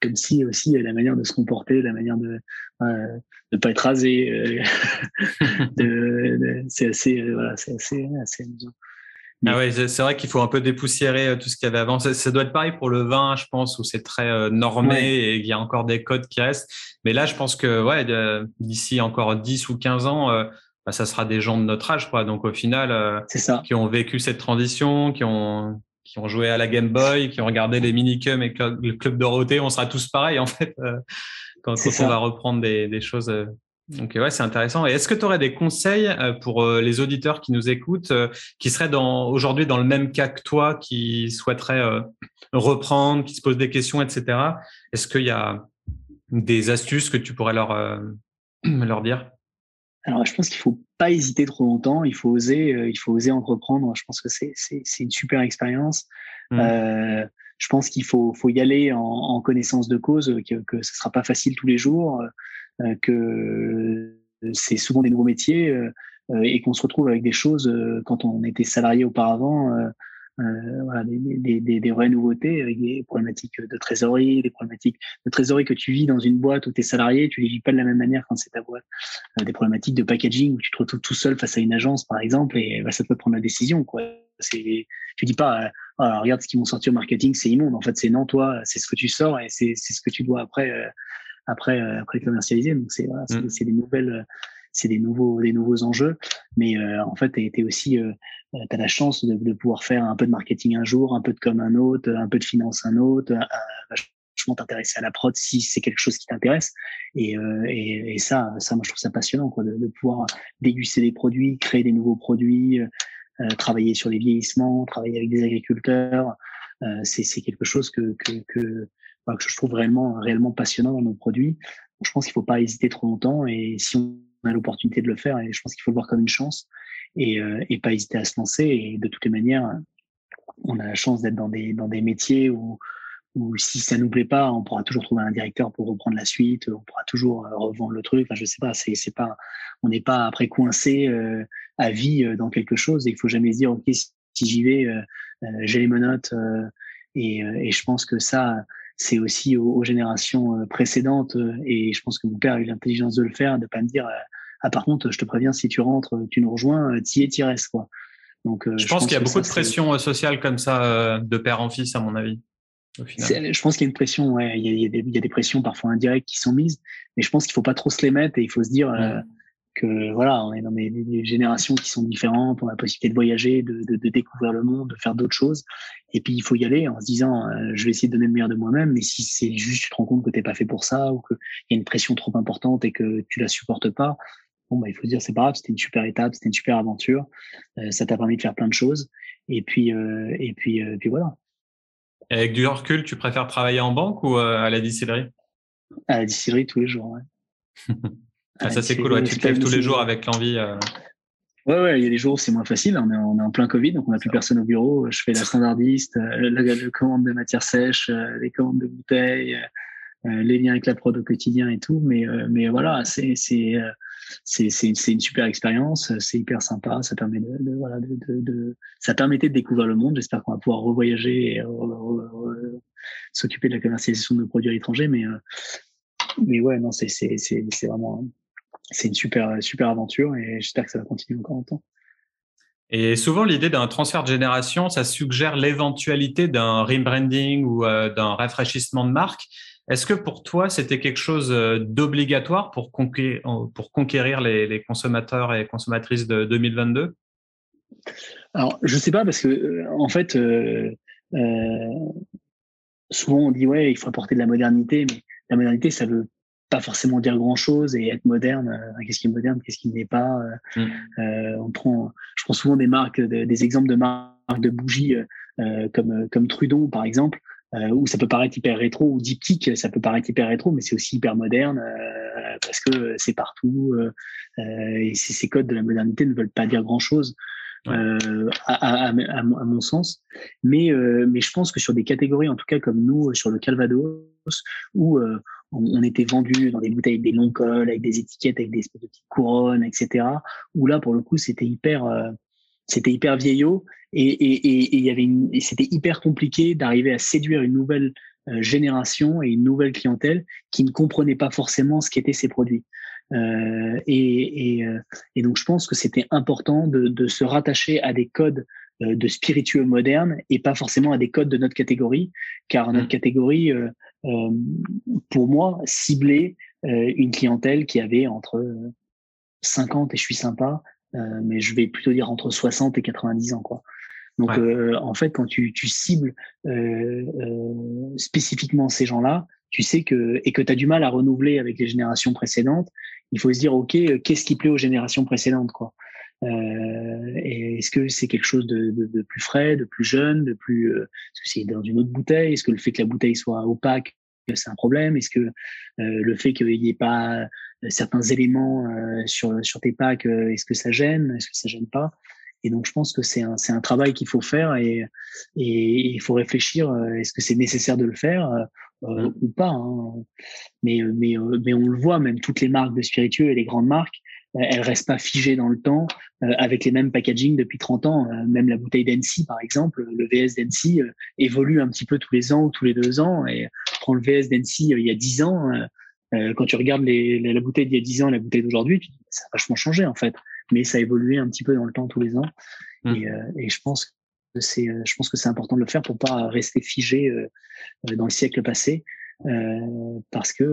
comme si aussi la manière de se comporter, la manière de euh, de pas être rasé, euh, c'est assez, euh, voilà, c'est assez, assez amusant. Ah ouais, c'est vrai qu'il faut un peu dépoussiérer euh, tout ce qu'il y avait avant. Ça, doit être pareil pour le vin, je pense, où c'est très normé et il y a encore des codes qui restent. Mais là, je pense que ouais, d'ici encore 10 ou 15 ans, bah, ça sera des gens de notre âge, quoi. Donc au final, ça. qui ont vécu cette transition, qui ont qui ont joué à la Game Boy, qui ont regardé les minicums et le club Dorothée, on sera tous pareils en fait euh, quand, on va reprendre des, des choses. Euh. Donc ouais, c'est intéressant. Et est-ce que tu aurais des conseils euh, pour les auditeurs qui nous écoutent, qui seraient dans, aujourd'hui dans le même cas que toi, qui souhaiteraient reprendre, qui se posent des questions, etc. Est-ce qu'il y a des astuces que tu pourrais leur, leur dire? Alors, je pense qu'il faut pas hésiter trop longtemps. Il faut oser, euh, il faut oser entreprendre. Je pense que c'est c'est une super expérience. Mmh. Euh, je pense qu'il faut faut y aller en, en connaissance de cause, que que ce sera pas facile tous les jours, euh, que c'est souvent des nouveaux métiers euh, et qu'on se retrouve avec des choses quand on était salarié auparavant euh, voilà, des, des, des, des, vraies nouveautés avec des problématiques de trésorerie, des problématiques de trésorerie que tu vis dans une boîte où tu es salarié, tu les vis pas de la même manière quand c'est ta boîte. Euh, des problématiques de packaging où tu te retrouves tout seul face à une agence, par exemple, et bah, ça peut prendre la décision. Quoi. C'est, tu dis pas, euh, ah, regarde ce qu'ils m'ont sorti au marketing, c'est immonde. En fait, c'est non, toi, c'est ce que tu sors et c'est, c'est ce que tu dois après, euh, après, après commercialiser. Donc c'est, voilà, c'est, mmh. des nouvelles c'est des nouveaux des nouveaux enjeux. Mais euh, en fait tu aussi euh, euh as la chance de, de, pouvoir faire un peu de marketing un jour un peu de com un autre un peu de finance un autre euh, vachement t'intéresser à la prod si c'est quelque chose qui t'intéresse. Et, euh, et, et, ça ça moi je trouve ça passionnant quoi de, de pouvoir déguster des produits créer des nouveaux produits travailler sur les vieillissements travailler avec des agriculteurs. C'est quelque chose que que, que que je trouve réellement réellement passionnant dans nos produits. Je pense qu'il faut pas hésiter trop longtemps et si on a l'opportunité de le faire et je pense qu'il faut le voir comme une chance et, euh, et pas hésiter à se lancer. Et de toutes les manières, on a la chance d'être dans des, dans des métiers où, où si ça nous plaît pas, on pourra toujours trouver un directeur pour reprendre la suite, on pourra toujours euh, revendre le truc. Enfin, je sais pas, pas, on n'est pas après coincé euh, à vie dans quelque chose et il faut jamais se dire, OK, si j'y vais, j'ai les menottes et, et, je pense que ça, c'est aussi aux, générations précédentes et je pense que mon père a eu l'intelligence de le faire, de pas me dire ah par contre, je te préviens, si tu rentres, tu nous rejoins, t'y es, t'y restes quoi. Donc, je, pense, qu'il y a beaucoup de pression sociale comme ça de père en fils à mon avis. Je pense qu'il y a une pression, ouais. il, y a, il, y a des, il, y a, des, pressions parfois indirectes qui sont mises, mais je pense qu'il faut pas trop se les mettre et il faut se dire euh, que voilà, on est dans des, des, générations qui sont différentes, on a la possibilité de voyager, de, de, de découvrir le monde, de faire d'autres choses, et puis il faut y aller en se disant, euh, je vais essayer de donner le meilleur de moi-même, mais si c'est juste tu te rends compte que t'es pas fait pour ça ou qu'il y a une pression trop importante et que tu la supportes pas, bon bah il faut se dire c'est pas grave, c'était une super étape, c'était une super aventure, euh, ça t'a permis de faire plein de choses, et puis et puis puis voilà. Avec du recul, tu préfères travailler en banque ou euh, à la distillerie? À la distillerie tous les jours, ouais. ah, ça c'est cool, tu te lèves tous les jours avec l'envie. Euh... Ouais, ouais, il y a des jours où c'est moins facile. On est, on est en plein Covid, donc on n'a plus personne au bureau. Je fais la standardiste, euh, la, commande de matières sèches, euh, les commandes de bouteilles, les liens avec la prod au quotidien et tout. Mais, mais voilà, c'est une super expérience, c'est hyper sympa, ça permet de, de voilà de, de, ça permettait de découvrir le monde. J'espère qu'on va pouvoir revoyager et s'occuper de la commercialisation de nos produits étrangers, mais euh, mais ouais non c'est vraiment c'est une super super aventure et j'espère que ça va continuer encore longtemps. Et souvent, l'idée d'un transfert de génération, ça suggère l'éventualité d'un rebranding ou euh, d'un rafraîchissement de marque. Est-ce que pour toi, c'était quelque chose euh, d'obligatoire pour conquérir, pour conquérir les, consommateurs et consommatrices de 2022 Alors, je ne sais pas parce que euh, en fait, euh, souvent on dit ouais, il faut apporter de la modernité, mais la modernité, ça veut pas forcément dire grand chose et être moderne. qu'est-ce qui est moderne, qu'est-ce qui n'est pas mmh. On prend, je prends souvent des marques, des exemples de marques de bougies comme comme Trudon par exemple euh, où ça peut paraître hyper rétro, ou diptyque, ça peut paraître hyper rétro, mais c'est aussi hyper moderne euh, parce que c'est partout euh, et ces codes de la modernité ne veulent pas dire grand chose. Euh, à, à, à, mon sens. Mais, euh, mais je pense que sur des catégories, en tout cas comme nous, sur le Calvados, où on, on, était vendu dans des bouteilles avec des longs cols, avec des étiquettes, avec des petites couronnes, etc. Où là, pour le coup, c'était hyper, c'était hyper vieillot et et et il y avait une, c'était hyper compliqué d'arriver à séduire une nouvelle euh, génération et une nouvelle clientèle qui ne comprenait pas forcément ce qu'étaient ces produits. Euh, et, et, euh, et, donc je pense que c'était important de, de, se rattacher à des codes euh, de spiritueux modernes et pas forcément à des codes de notre catégorie, car notre mmh. catégorie, euh, pour moi, ciblait une clientèle qui avait entre 50 et je suis sympa euh, mais je vais plutôt dire entre 60 et 90 ans, quoi. Donc, euh, en fait, quand tu, tu cibles euh, euh, spécifiquement ces gens-là, tu sais que et que tu as du mal à renouveler avec les générations précédentes, il faut se dire ok, qu'est-ce qui plaît aux générations précédentes, quoi. Euh, est-ce que c'est quelque chose de, de, de, plus frais, de plus jeune, de plus est-ce que c'est dans une autre bouteille? Est-ce que le fait que la bouteille soit opaque c'est un problème? Est-ce que le fait qu'il n'y ait pas certains éléments euh, sur, sur tes packs, euh, est-ce que ça gêne, est-ce que ça gêne pas? Et donc je pense que c'est un, c'est un travail qu'il faut faire et, et il faut réfléchir, euh, est-ce que c'est nécessaire de le faire? Mmh. ou pas hein. mais, mais, mais on le voit, même toutes les marques de spiritueux et les grandes marques, elles restent pas figées dans le temps avec les mêmes packaging depuis 30 ans. même la bouteille d'Annecy, par exemple, le VS d'Annecy évolue un petit peu tous les ans ou tous les deux ans. Et prend le VS d'Annecy il y a 10 ans, euh, quand tu regardes les, la bouteille d'il y a 10 ans et la bouteille d'aujourd'hui, ça a vachement changé en fait. Mais ça a évolué un petit peu dans le temps tous les ans. Mmh. Et, euh, et, je pense que c'est, euh, je pense que c'est important de le faire pour pas rester figé dans le siècle passé, parce que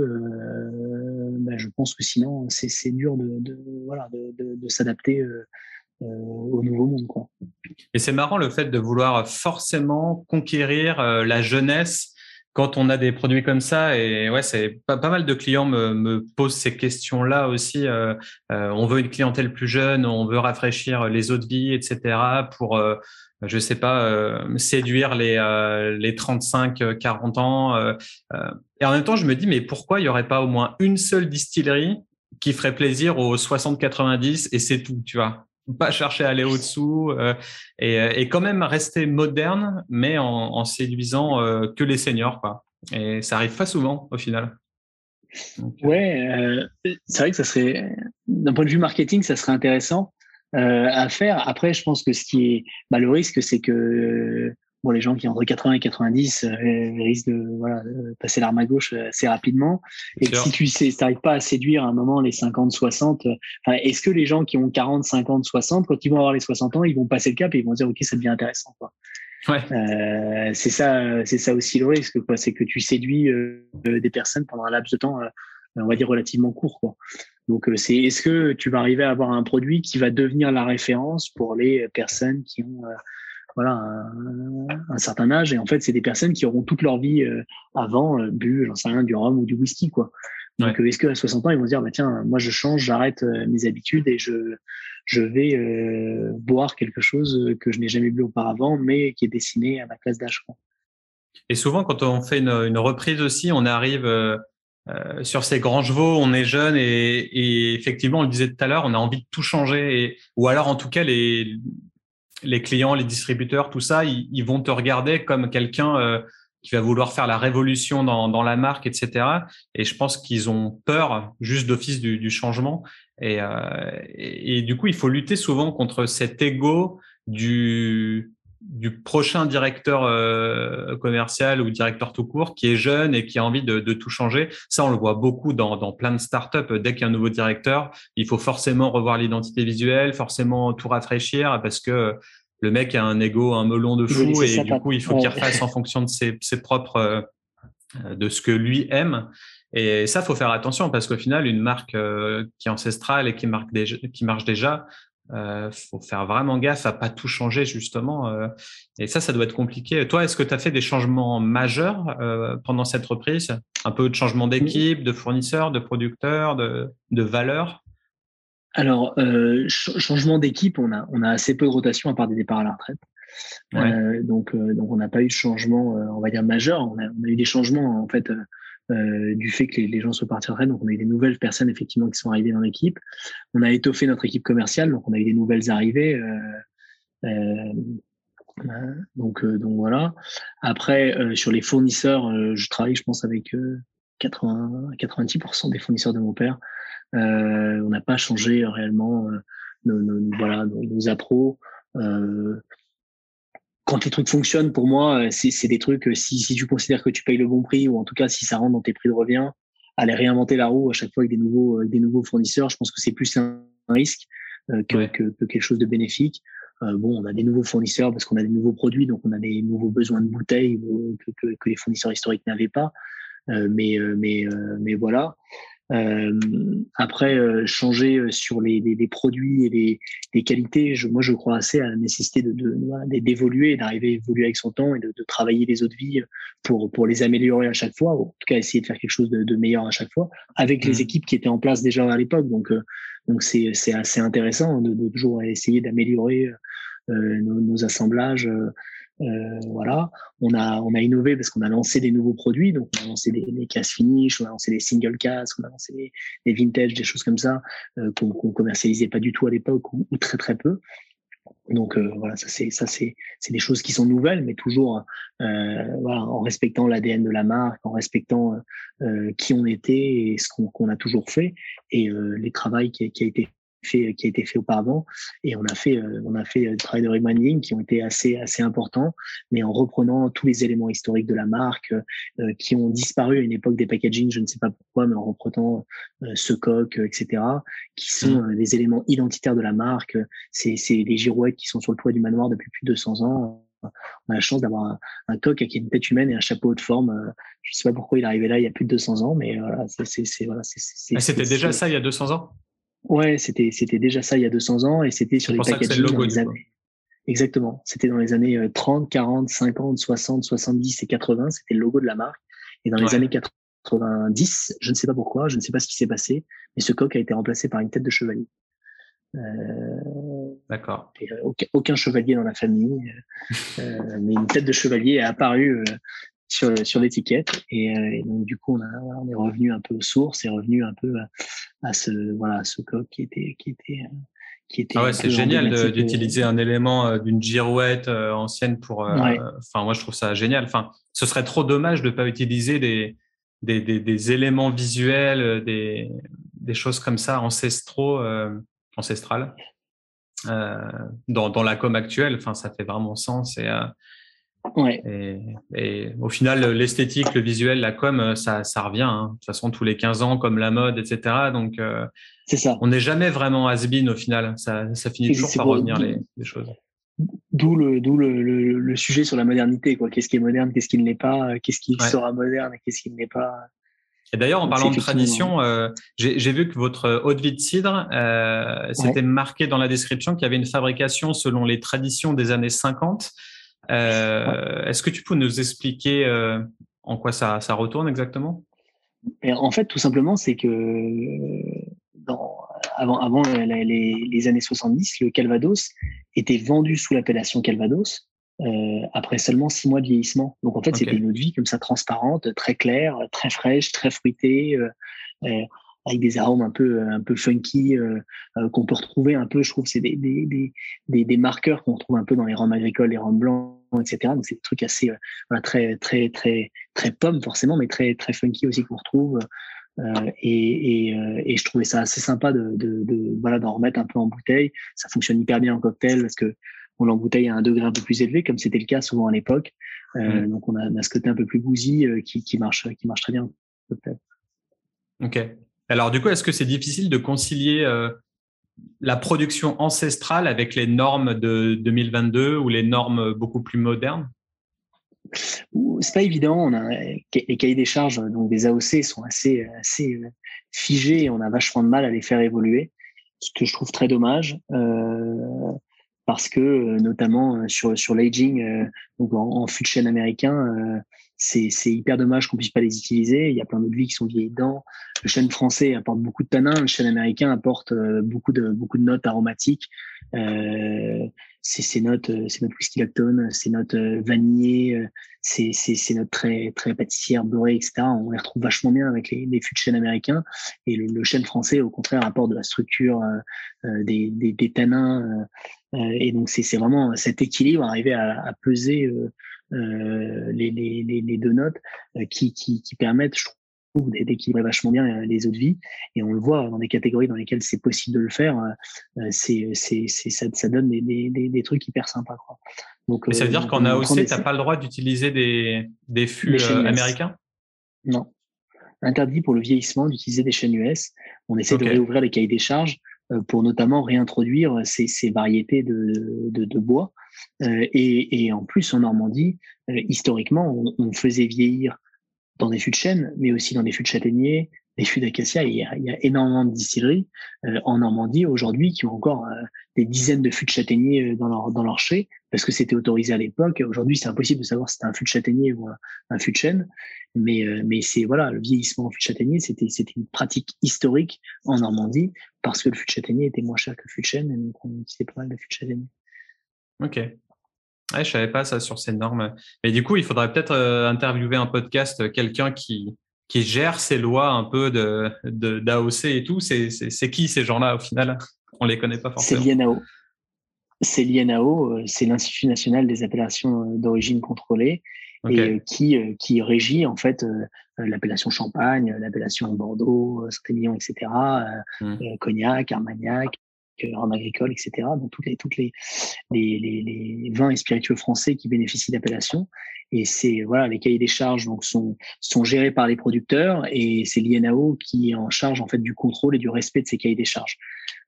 bah, je pense que sinon c'est, dur de, voilà de, s'adapter. au nouveau monde. Et c'est marrant le fait de vouloir forcément conquérir la jeunesse quand on a des produits comme ça, et ouais, c'est pas, pas mal de clients me, me posent ces questions-là aussi. Euh, euh, on veut une clientèle plus jeune, on veut rafraîchir les eaux de vie, etc. pour, euh, je sais pas, euh, séduire les, euh, les 35, 40 ans. et en même temps, je me dis, mais pourquoi il y aurait pas au moins une seule distillerie qui ferait plaisir aux 60-90 et c'est tout, tu vois? Pas chercher à aller au-dessous euh, et, euh, et, quand même rester moderne, mais en, séduisant euh, que les seniors. Quoi. Et ça arrive pas souvent au final. Donc, ouais, c'est vrai que ça serait, d'un point de vue marketing, ça serait intéressant. à faire. Après, je pense que ce qui est bah, le risque, c'est que bon, les gens qui ont entre 80 et 90 risquent de, voilà, passer l'arme à gauche assez rapidement. Et si tu sais, n'arrives pas à séduire à un moment les 50, 60, est-ce que les gens qui ont 40, 50, 60, quand ils vont avoir les 60 ans, ils vont passer le cap et ils vont dire, OK, ça devient intéressant. Quoi. Ouais. Euh, c'est ça, c'est ça aussi le risque, quoi. C'est que tu séduis euh, des personnes pendant un laps de temps, euh, on va dire relativement court, quoi. Donc, euh, c'est est-ce que tu vas arriver à avoir un produit qui va devenir la référence pour les personnes qui ont voilà un, un, certain âge et en fait c'est des personnes qui auront toute leur vie avant bu j'en sais rien du rhum ou du whisky quoi donc est-ce qu'à 60 ans ils vont se dire bah tiens moi je change j'arrête mes habitudes et je je vais euh, boire quelque chose que je n'ai jamais bu auparavant, mais qui est destiné à ma classe d'âge. Et souvent, quand on fait une, reprise aussi, on arrive euh, euh, sur ces grands chevaux, on est jeune et, effectivement, on le disait tout à l'heure, on a envie de tout changer. Et, ou alors, en tout cas, les, les clients, les distributeurs, tout ça, ils, vont te regarder comme quelqu'un qui va vouloir faire la révolution dans, la marque, etc. Et je pense qu'ils ont peur juste d'office du, du, changement. Euh, et, et, du coup, il faut lutter souvent contre cet ego du, du prochain directeur euh, commercial ou directeur tout court qui est jeune et qui a envie de, de tout changer. Ça, on le voit beaucoup dans, dans plein de startups. Dès qu'il y a un nouveau directeur, il faut forcément revoir l'identité visuelle, forcément tout rafraîchir parce que le mec a un ego, un melon de fou et du coup, il faut qu'il refasse en fonction de ses, ses propres, euh, de ce que lui aime. Et ça, faut faire attention parce qu'au final, une marque euh, qui est ancestrale et qui, marque déjà, qui marche déjà, euh, faut faire vraiment gaffe à pas tout changer justement. Euh, et ça, ça doit être compliqué. Toi, est-ce que tu as fait des changements majeurs euh, pendant cette reprise? Un peu de changement d'équipe, de fournisseurs, de producteurs, de, de valeurs Alors, euh, changement d'équipe, on a, on a assez peu de rotation à part des départs à la retraite. Ouais. donc, donc, on n'a pas eu de changement, on va dire majeur. On a, on a eu des changements en fait du fait que les, gens soient partis. Donc, on a eu des nouvelles personnes effectivement qui sont arrivées dans l'équipe. On a étoffé notre équipe commerciale, donc on a eu des nouvelles arrivées. Euh, euh, donc, donc voilà. Après, sur les fournisseurs, je travaille, je pense, avec 80, 90% des fournisseurs de mon père. on n'a pas changé réellement nos, nos, voilà, nos, appros. Euh, quand les trucs fonctionnent, pour moi, euh, c'est des trucs, euh, si, si tu considères que tu payes le bon prix, ou en tout cas si ça rentre dans tes prix de revient, aller réinventer la roue à chaque fois avec des nouveaux, avec des nouveaux fournisseurs, je pense que c'est plus un risque euh, que, que, que, quelque chose de bénéfique. Euh, bon, on a des nouveaux fournisseurs parce qu'on a des nouveaux produits, donc on a des nouveaux besoins de bouteilles que, que, que les fournisseurs historiques n'avaient pas. Euh, mais, mais, mais voilà. Euh, après, euh, changer euh, sur les, les, les, produits et les, les qualités, je, moi je crois assez à la nécessité de, d'évoluer, de, d'arriver à évoluer avec son temps et de, de, travailler les autres vies pour, pour les améliorer à chaque fois, ou en tout cas essayer de faire quelque chose de, de meilleur à chaque fois, avec les mmh. équipes qui étaient en place déjà à l'époque. Donc, donc c'est, c'est assez intéressant de, de toujours essayer d'améliorer nos, nos, assemblages. Euh, voilà, on a on a innové parce qu'on a lancé des nouveaux produits, donc on a lancé des, des cases finish, on a lancé des single cases, on a lancé des, des vintage, des choses comme ça euh, qu'on qu'on commercialisait pas du tout à l'époque ou, très très peu. Donc euh, voilà, ça c'est ça c'est c'est des choses qui sont nouvelles, mais toujours voilà en respectant l'ADN de la marque, en respectant qui on était et ce qu'on a toujours fait. Et les travaux qui, qui a été fait, qui a été fait auparavant. Et on a fait, euh, on a fait des travail de rebranding qui ont été assez, assez importants, mais en reprenant tous les éléments historiques de la marque euh, qui ont disparu à une époque des packaging, je ne sais pas pourquoi, mais en reprenant euh, ce coq, etc., qui sont mmh. des éléments identitaires de la marque. C'est, c'est des girouettes qui sont sur le toit du manoir depuis plus de 200 ans on a la chance d'avoir un, un, coq avec une tête humaine et un chapeau de forme. Je sais pas pourquoi il est arrivé là il y a plus de 200 ans, mais voilà, c'est, c'est, C'était déjà ça il y a 200 ans? Ouais, c'était c'était déjà ça il y a 200 ans et c'était sur les packaging le dans les années. Exactement. C'était dans les années 30, 40, 50, 60, 70 et 80. C'était le logo de la marque. Et dans les années 90, je ne sais pas pourquoi, je ne sais pas ce qui s'est passé, mais ce coq a été remplacé par une tête de chevalier. Euh, D'accord. Euh, aucun, aucun, chevalier dans la famille, euh, mais une tête de chevalier est apparue sur, sur l'étiquette. Et, euh, et, donc, du coup, on, a, on est revenu un peu aux sources et revenu un peu à, à ce, voilà, à ce coq qui était, qui était, euh, qui était. Ah ouais, c'est génial d'utiliser un élément euh, d'une girouette ancienne pour. Enfin, moi, je trouve ça génial. Enfin, ce serait trop dommage de ne pas utiliser des, des, des, des, éléments visuels, des, des choses comme ça ancestraux, ancestrales. dans, dans, la com actuelle. Enfin, ça fait vraiment sens et Ouais. Et, au final, l'esthétique, le visuel, la com, ça, ça revient. Hein. De toute façon, tous les 15 ans, comme la mode, etc. Donc, euh, c'est ça. On n'est jamais vraiment has-been au final. Ça, ça finit toujours par revenir les, les, choses. D'où le, d'où le, le, sujet sur la modernité. Quoi. Qu'est-ce qui est moderne, qu'est-ce qui ne l'est pas, qu'est-ce qui sera moderne et qu'est-ce qui ne l'est pas. Et d'ailleurs, en parlant de tradition, euh, j'ai vu que votre eau de vie de cidre, euh, c'était marqué dans la description qu'il y avait une fabrication selon les traditions des années 50. Euh, est-ce que tu peux nous expliquer euh, en quoi ça, ça retourne exactement? En fait, tout simplement, c'est que dans, avant, avant les, les, années 70, le Calvados était vendu sous l'appellation Calvados. Euh, après seulement six mois de vieillissement. Donc en fait, c'était une eau de vie comme ça transparente, très claire, très fraîche, très fruitée. Euh, euh avec des arômes un peu un peu funky euh, euh, qu'on peut retrouver un peu je trouve c'est des des, des, des, marqueurs qu'on retrouve un peu dans les rhums agricoles les rhums blancs etc donc c'est des trucs assez euh, voilà, très très très très pomme forcément mais très très funky aussi qu'on retrouve euh, et, et, et, je trouvais ça assez sympa de, de, de voilà d'en remettre un peu en bouteille ça fonctionne hyper bien en cocktail parce que on l'embouteille à un degré un peu plus élevé comme c'était le cas souvent à l'époque mmh. donc on a, on a, ce côté un peu plus bousy qui, qui marche qui marche très bien en cocktail Ok. Alors du coup, est-ce que c'est difficile de concilier euh, la production ancestrale avec les normes de 2022 ou les normes beaucoup plus modernes? C'est pas évident. Les cahiers des charges, des AOC, sont assez, assez euh, figés et on a vachement de mal à les faire évoluer, ce que je trouve très dommage. Euh, parce que notamment sur l'aging, en, en, chêne américain, c'est hyper dommage qu'on puisse pas les utiliser. Il y a plein d'autres vies qui sont vieilles dedans. Le chêne français apporte beaucoup de tanins, le chêne américain apporte euh, beaucoup de beaucoup de notes aromatiques. Euh, c'est ces notes, euh, ces notes whisky lactone, ces notes euh, vanillées, ces, ces, notes très très pâtissières, beurrées, etc. On les retrouve vachement bien avec les, les fûts de chêne américain. Et le, le, chêne français, au contraire, apporte de la structure, des, des, des, tanins. et donc c'est vraiment cet équilibre, arriver à, à peser euh, les, les, les, deux notes euh, qui, qui, qui permettent, je trouve, d'équilibrer vachement bien euh, les eaux de vie. Et on le voit dans des catégories dans lesquelles c'est possible de le faire. c'est, c'est, ça, ça donne des, des, des, trucs hyper sympas. Quoi. Donc, Mais ça veut dire qu'en AOC, tu n'as pas le droit d'utiliser des, des fûts américains? Non. Interdit pour le vieillissement d'utiliser des chaînes US. On essaie de réouvrir les cahiers des charges pour notamment réintroduire ces, variétés de, bois. Euh, et, et, en plus, en Normandie, euh, historiquement, on, on, faisait vieillir dans des fûts de chêne, mais aussi dans des fûts de châtaignier, des fûts d'acacia. Il, y a énormément de distilleries euh, en Normandie aujourd'hui qui ont encore des dizaines de fûts de châtaignier dans leur, dans leur chai, parce que c'était autorisé à l'époque. Aujourd'hui, c'est impossible de savoir si c'était un fût de châtaignier ou un, fût de chêne. Mais, mais c'est voilà, le vieillissement en fût de châtaignier, c'était c'était une pratique historique en Normandie parce que le fût de châtaignier était moins cher que le fût de chêne, et donc on utilisait pas mal de fûts de châtaignier. Ok. Ouais, je savais pas ça sur ces normes. Mais du coup, il faudrait peut-être euh, interviewer un podcast, euh, quelqu'un qui, qui gère ces lois un peu de, d'AOC et tout. C'est, c'est, qui ces gens-là au final? On les connaît pas forcément. C'est l'INAO. C'est l'INAO, euh, c'est l'Institut national des appellations d'origine contrôlée et qui, qui régit en fait l'appellation Champagne, l'appellation Bordeaux, Saint-Émilion, etc., mmh. Cognac, Armagnac, rhum agricole, etc. Donc toutes les vins et spiritueux français qui bénéficient d'appellation. Et c'est voilà, les cahiers des charges donc sont gérés par les producteurs et c'est l'INAO qui est en charge en fait du contrôle et du respect de ces cahiers des charges.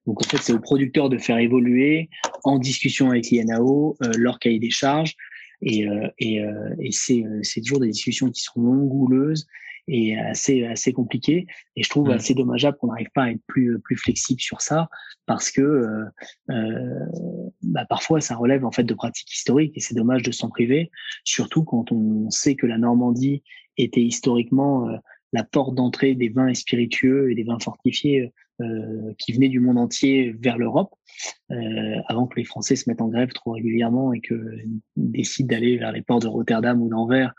Donc en fait, c'est aux producteurs de faire évoluer en discussion avec l'INAO euh, leur cahier des charges. Et, euh, euh, c'est, c'est toujours des discussions qui sont longues, houleuses et assez assez compliqué et je trouve mmh. assez dommageable qu'on n'arrive pas à être plus plus flexible sur ça parce que euh, euh, bah parfois ça relève en fait de pratiques historiques et c'est dommage de s'en priver surtout quand on sait que la Normandie était historiquement euh, la porte d'entrée des vins spiritueux et des vins fortifiés euh, qui venaient du monde entier vers l'Europe, euh, avant que les Français se mettent en grève trop régulièrement et qu'ils décident d'aller vers les ports de Rotterdam ou d'Anvers.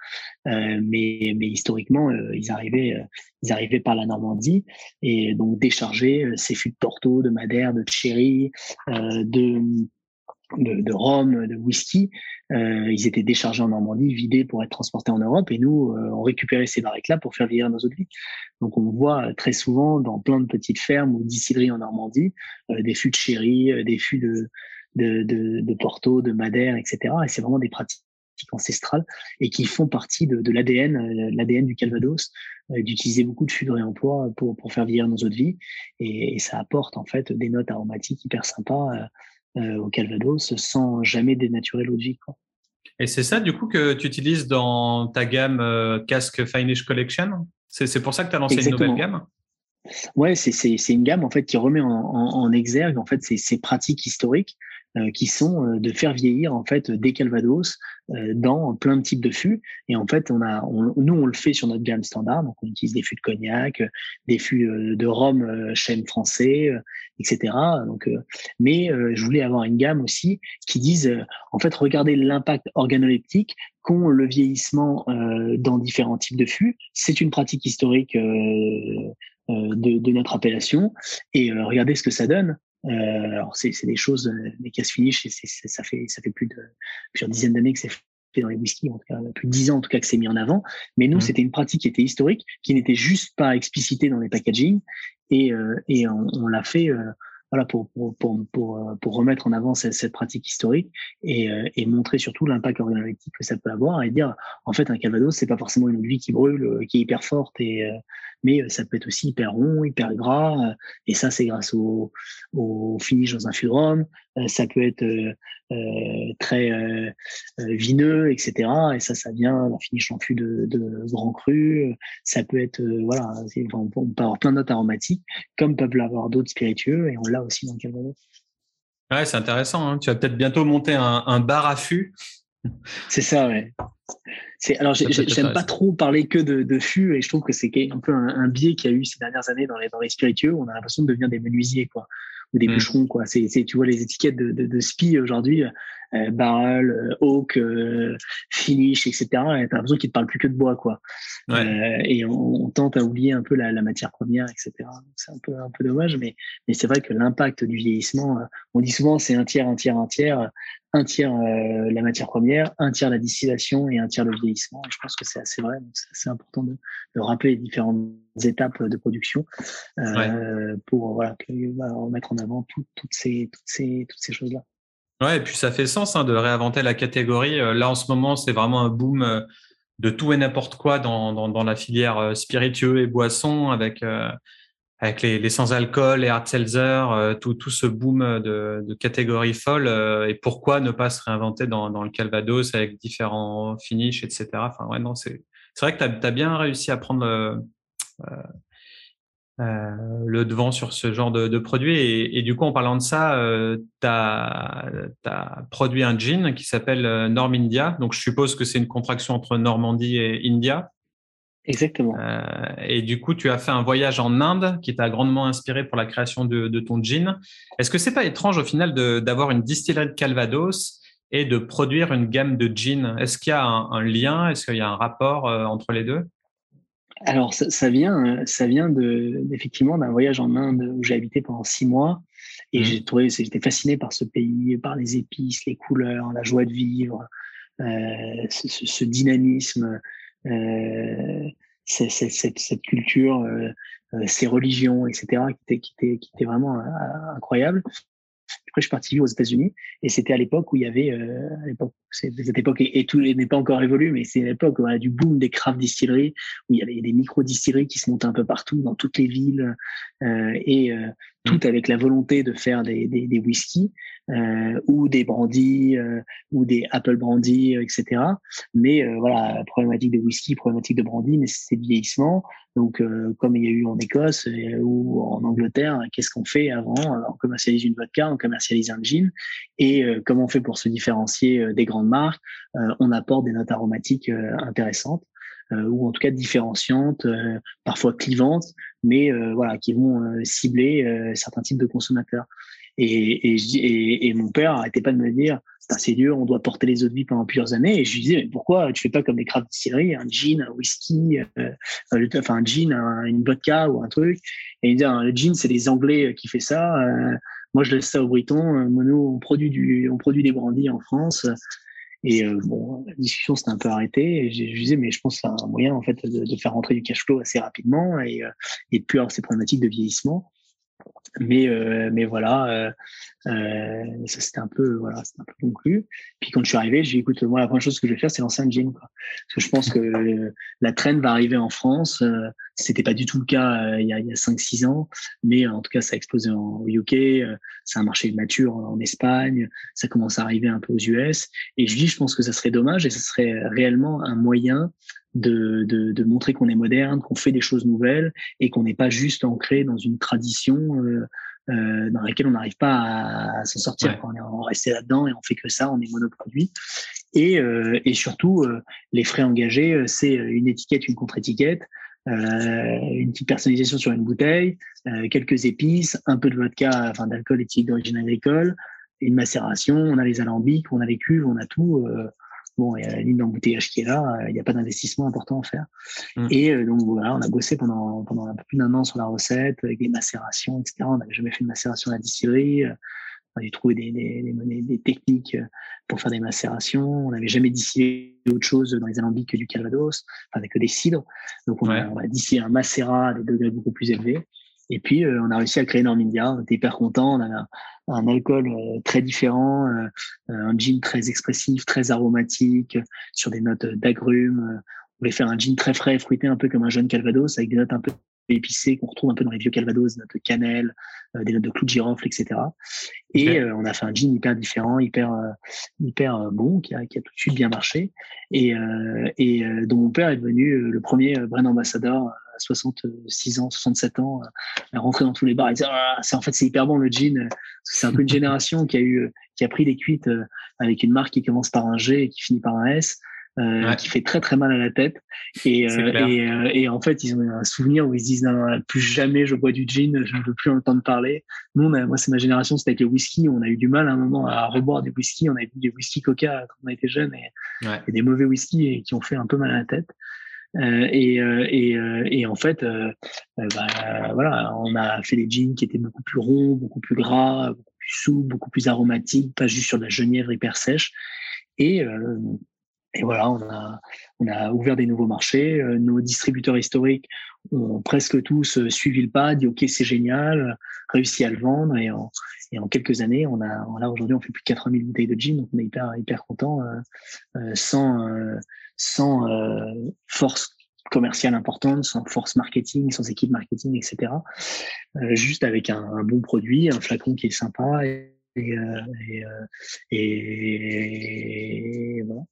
Euh, mais, mais historiquement, euh, ils arrivaient, euh, ils arrivaient par la Normandie et donc décharger ces fûts de Porto, de Madère, de Cherry, de de, de rhum, de whisky, euh, ils étaient déchargés en Normandie, vidés pour être transportés en Europe, et nous, euh, on récupérait ces barriques-là pour faire vieillir nos eaux de. Donc, on voit très souvent dans plein de petites fermes ou distilleries en Normandie euh, des fûts de sherry, des fûts de, de, de, de Porto, de Madère, etc. Et c'est vraiment des pratiques ancestrales et qui font partie de, de l'ADN, l'ADN du Calvados, d'utiliser beaucoup de fûts de réemploi pour, pour faire vieillir nos eaux de. Et, et, ça apporte en fait des notes aromatiques hyper sympas euh, au Calvados sans jamais dénaturer l'eau de vie. Quoi. Et c'est ça, du coup, que tu utilises dans ta gamme euh, casque Finish Collection? C'est pour ça que tu as lancé une nouvelle gamme? Ouais, c'est une gamme en fait qui remet en, en, en exergue en fait ces, ces pratiques historiques euh, qui sont euh, de faire vieillir en fait des Calvados euh, dans plein de types de fûts. Et en fait, on a, nous, on le fait sur notre gamme standard. Donc, on utilise des fûts de cognac, des fûts de rhum chêne français, etc. Donc, mais je voulais avoir une gamme aussi qui dise, en fait, regardez l'impact organoleptique qu'ont le vieillissement dans différents types de fûts. C'est une pratique historique de, de, notre appellation. Et regardez ce que ça donne. Euh, alors c'est des choses, euh, des casse finish, et ça fait ça fait plus de plusieurs dizaines d'années que c'est fait dans les whisky, en tout cas plus de dix ans en tout cas que c'est mis en avant. Mais nous, mmh. c'était une pratique qui était historique, qui n'était juste pas explicitée dans les packaging, et, euh, et on, on l'a fait voilà, pour, pour, pour, pour, pour remettre en avant cette, pratique historique et, et montrer surtout l'impact organoleptique que ça peut avoir et dire, en fait, un Calvados, c'est pas forcément une vie qui brûle, qui est hyper forte et, mais euh, ça peut être aussi hyper rond, hyper gras, euh, et ça c'est grâce au, au, finish dans un fût. Euh, ça peut être très vineux, etc. Et ça, ça vient d'un finish en fût de, de grand cru. Ça peut être, voilà, on peut avoir plein de notes aromatiques, comme peuvent l'avoir d'autres spiritueux, et on l'a aussi dans le Calvados. Ouais, c'est intéressant. Hein. Tu vas peut-être bientôt monter un, un bar à fût. C'est ça, ouais. C'est alors j'aime pas trop parler que de, de fût et je trouve que c'est un peu un, biais qu'il y a eu ces dernières années dans les dans les spiritueux. On a l'impression de devenir des menuisiers quoi ou des mmh. bûcherons quoi. C'est tu vois les étiquettes de de, de spi aujourd'hui, euh, barrel, euh, oak, euh, finish, etc. Et t'as l'impression qu'ils te parlent plus que de bois quoi. Ouais. Euh, et on, on, tente à oublier un peu la, la matière première, etc. C'est un peu un peu dommage, mais mais c'est vrai que l'impact du vieillissement, on dit souvent c'est un tiers, un tiers, un tiers un tiers euh, la matière première, un tiers la distillation et un tiers le vieillissement. je pense que c'est assez vrai. C'est assez important de, de, rappeler les différentes étapes de production euh, pour voilà, que, bah, mettre en avant toutes, ces, toutes ces, toutes ces choses-là. Ouais, et puis ça fait sens hein, de réinventer la catégorie. Euh, là, en ce moment, c'est vraiment un boom euh, de tout et n'importe quoi dans, dans, dans, la filière spiritueux et boissons avec avec les, les sans-alcool, les hard euh, tout, tout ce boom de, de catégories folles. Euh, et pourquoi ne pas se réinventer dans, dans le Calvados avec différents finishes, etc. Enfin, ouais, non, c'est vrai que tu as, bien réussi à prendre le, euh, le devant sur ce genre de, de produit. Et, et, du coup, en parlant de ça, tu as, as, produit un jean qui s'appelle Norm India. Donc, je suppose que c'est une contraction entre Normandie et India. Exactement. Euh, et du coup, tu as fait un voyage en Inde qui t'a grandement inspiré pour la création de, de ton gin. Est-ce que c'est pas étrange au final d'avoir une distillerie de Calvados et de produire une gamme de gin Est-ce qu'il y a un, un lien? Est-ce qu'il y a un rapport euh, entre les deux? Alors, ça, ça, vient, ça vient de, effectivement d'un voyage en Inde où j'ai habité pendant six mois. Et mmh. j'ai trouvé, j'étais fasciné par ce pays, par les épices, les couleurs, la joie de vivre, euh, ce, ce, dynamisme euh, cette, cette, culture, euh, euh, ces religions, etc., qui était, qui était, qui était vraiment incroyable. Après, je suis parti vivre aux États-Unis et c'était à l'époque où il y avait, euh, à l'époque, cette époque et, et tout n'est pas encore évolué, mais c'est l'époque a du boom des craft distilleries, où il y avait des micro distilleries qui se montaient un peu partout dans toutes les villes euh, et euh, tout avec la volonté de faire des, des, des whiskies euh, ou des brandy euh, ou des apple brandy, euh, etc. Mais voilà, problématique de whisky, problématique de brandy, mais c'est le vieillissement. Donc, comme il y a eu en Écosse ou en Angleterre, qu'est-ce qu'on fait avant On commercialise une vodka, on commercialise un gin, et comment on fait pour se différencier des grandes marques? On apporte des notes aromatiques intéressantes. Euh, ou en tout cas différenciantes, euh, parfois clivantes, mais euh, voilà, qui vont cibler certains types de consommateurs. Et, et, et, mon père arrêtait pas de me dire, c'est dur, on doit porter les eaux de vie pendant plusieurs années. Et je lui disais, mais pourquoi tu fais pas comme les craft distilleries, un gin, un whisky, euh, enfin un gin, une vodka ou un truc? Et il me dit, le gin, c'est les Anglais qui fait ça. Moi, je laisse ça aux Britons. Mono, on produit des brandis en France. Et euh, bon, la discussion s'est un peu arrêtée. Et je disais, mais je pense c'est un moyen en fait de, faire rentrer du cash flow assez rapidement et, euh, et de plus avoir ces problématiques de vieillissement. Mais, euh, mais voilà, euh, euh, ça c'était un peu, voilà, c'était un peu conclu. Puis quand je suis arrivé, j'ai dit, écoute, moi, la première chose que je vais faire, c'est lancer un gym. Parce que je pense que la traîne va arriver en France. Euh, c'était pas du tout le cas il y a, il y a 5-6 ans, mais en tout cas, ça a explosé en UK. c'est un marché mature en Espagne. Ça commence à arriver un peu aux US. Et je dis, je pense que ça serait dommage et ça serait réellement un moyen de, de, de montrer qu'on est moderne, qu'on fait des choses nouvelles et qu'on n'est pas juste ancré dans une tradition euh, euh, dans laquelle on n'arrive pas à, s'en sortir. On est resté là-dedans et on fait que ça, on est monoproduit. Et, euh, et surtout, euh, les frais engagés, c'est une étiquette, une contre-étiquette, une petite personnalisation sur une bouteille, quelques épices, un peu de vodka, enfin d'alcool éthique d'origine agricole, une macération, on a les alambics, on a les cuves, on a tout. Bon, il y a la ligne d'embouteillage qui est là, euh, il n'y a pas d'investissement important à faire. Mmh. Et euh, donc voilà, on a bossé pendant, pendant un peu plus d'un an sur la recette, avec des macérations, etc. On n'avait jamais fait de macération à la distillerie. Euh, on a trouvé des, des, des, des, techniques pour faire des macérations. On n'avait jamais distillé autre chose dans les alambics que du calvados, enfin que des cidres. Donc on, a, on a distillé un macérat à des degrés beaucoup plus élevés. Et puis, euh, on a réussi à créer Normindia. On était hyper content. On a un, alcool euh, très différent, euh, un gin très expressif, très aromatique, sur des notes d'agrumes. On voulait faire un gin très frais, fruité, un peu comme un jeune Calvados, avec des notes un peu épicées qu'on retrouve un peu dans les vieux Calvados, des notes de cannelle, des notes de clou de girofle, etc. Et on a fait un gin hyper différent, hyper hyper bon, qui a, qui a tout de suite bien marché, et, et dont mon père est devenu le premier brand ambassadeur 66 ans, 67 ans, à rentrer dans tous les bars et dire ah, c'est en fait c'est hyper bon le jean. C'est un peu une génération qui a eu qui a pris des cuites euh, avec une marque qui commence par un G et qui finit par un S. Euh, qui fait très très mal à la tête. Et, euh, et, et, en fait ils ont un souvenir où ils se disent non, non plus jamais je bois du gin je ne veux plus entendre parler. Nous moi c'est ma génération c'était avec le whisky on a eu du mal à un moment à reboire des whisky on avait vu des whisky coca quand on était jeune et, et des mauvais whisky et qui ont fait un peu mal à la tête. Euh, et, euh, et, euh, et, en fait, bah, voilà, on a fait des jeans qui étaient beaucoup plus ronds, beaucoup plus gras, beaucoup plus souples, beaucoup plus aromatiques, pas juste sur de la genièvre hyper sèche. Et, et voilà, on a, on a ouvert des nouveaux marchés. nos distributeurs historiques ont presque tous suivi le pas, dit OK, c'est génial, réussi à le vendre. Et en, et en quelques années, on a, là aujourd'hui, on fait plus de 80 000 bouteilles de gin, donc on est hyper, hyper content, euh, sans, sans euh, force commerciale importante, sans force marketing, sans équipe marketing, etc. Euh, juste avec un, bon produit, un flacon qui est sympa et, et, euh, et, voilà.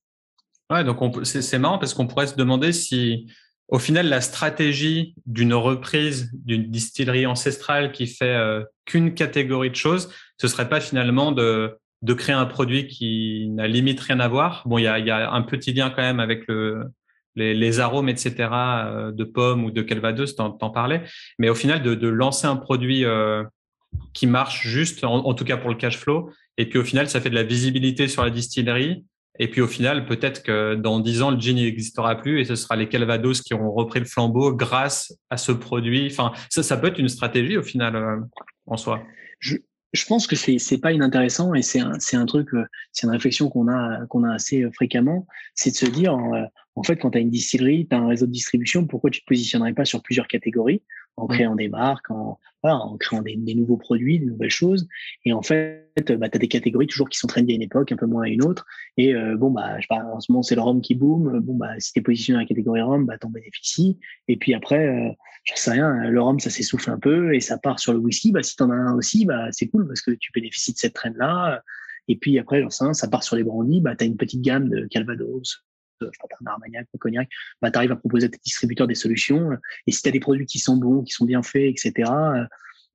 Ouais, donc c'est marrant parce qu'on pourrait se demander si, au final, la stratégie d'une reprise d'une distillerie ancestrale qui fait qu'une catégorie de choses, ce serait pas finalement de de créer un produit qui n'a limite rien à voir? Bon, il y a, y a, un petit lien quand même avec le, les, arômes, etc., euh, de pommes ou de calvados, t'en, t'en parlais. Mais au final, de, de lancer un produit euh, qui marche juste, en, tout cas pour le cash flow, et puis au final, ça fait de la visibilité sur la distillerie. Et puis au final, peut-être que dans dix ans, le gin n'existera plus et ce sera les Calvados qui auront repris le flambeau grâce à ce produit. Enfin, ça, peut être une stratégie au final euh, en soi. Je, pense que c'est c'est pas inintéressant et c'est un truc euh, c'est une réflexion qu'on a assez euh, fréquemment c'est de se dire en fait quand tu as une distillerie tu as un réseau de distribution pourquoi tu te positionnerais pas sur plusieurs catégories? En créant des marques en voilà, en créant des, des, nouveaux produits des nouvelles choses. Et en fait bah, tu as des catégories toujours qui sont trendy à une époque un peu moins à une autre. Et bon bah je en ce moment c'est le rhum qui boom. Bon bah si tu es positionné dans la catégorie rhum bah t'en bénéficies. Et puis après je sais rien, le rhum, ça s'essouffle un peu et ça part sur le whisky. Bah, si tu en as un aussi, bah, c'est cool parce que tu bénéficies de cette traîne-là. Et puis après, j'en sais rien, ça part sur les brandis, bah, tu as une petite gamme de Calvados, je sais pas, Armagnac, Cognac, bah, tu arrives à proposer à tes distributeurs des solutions. Et si tu as des produits qui sont bons, qui sont bien faits, etc.,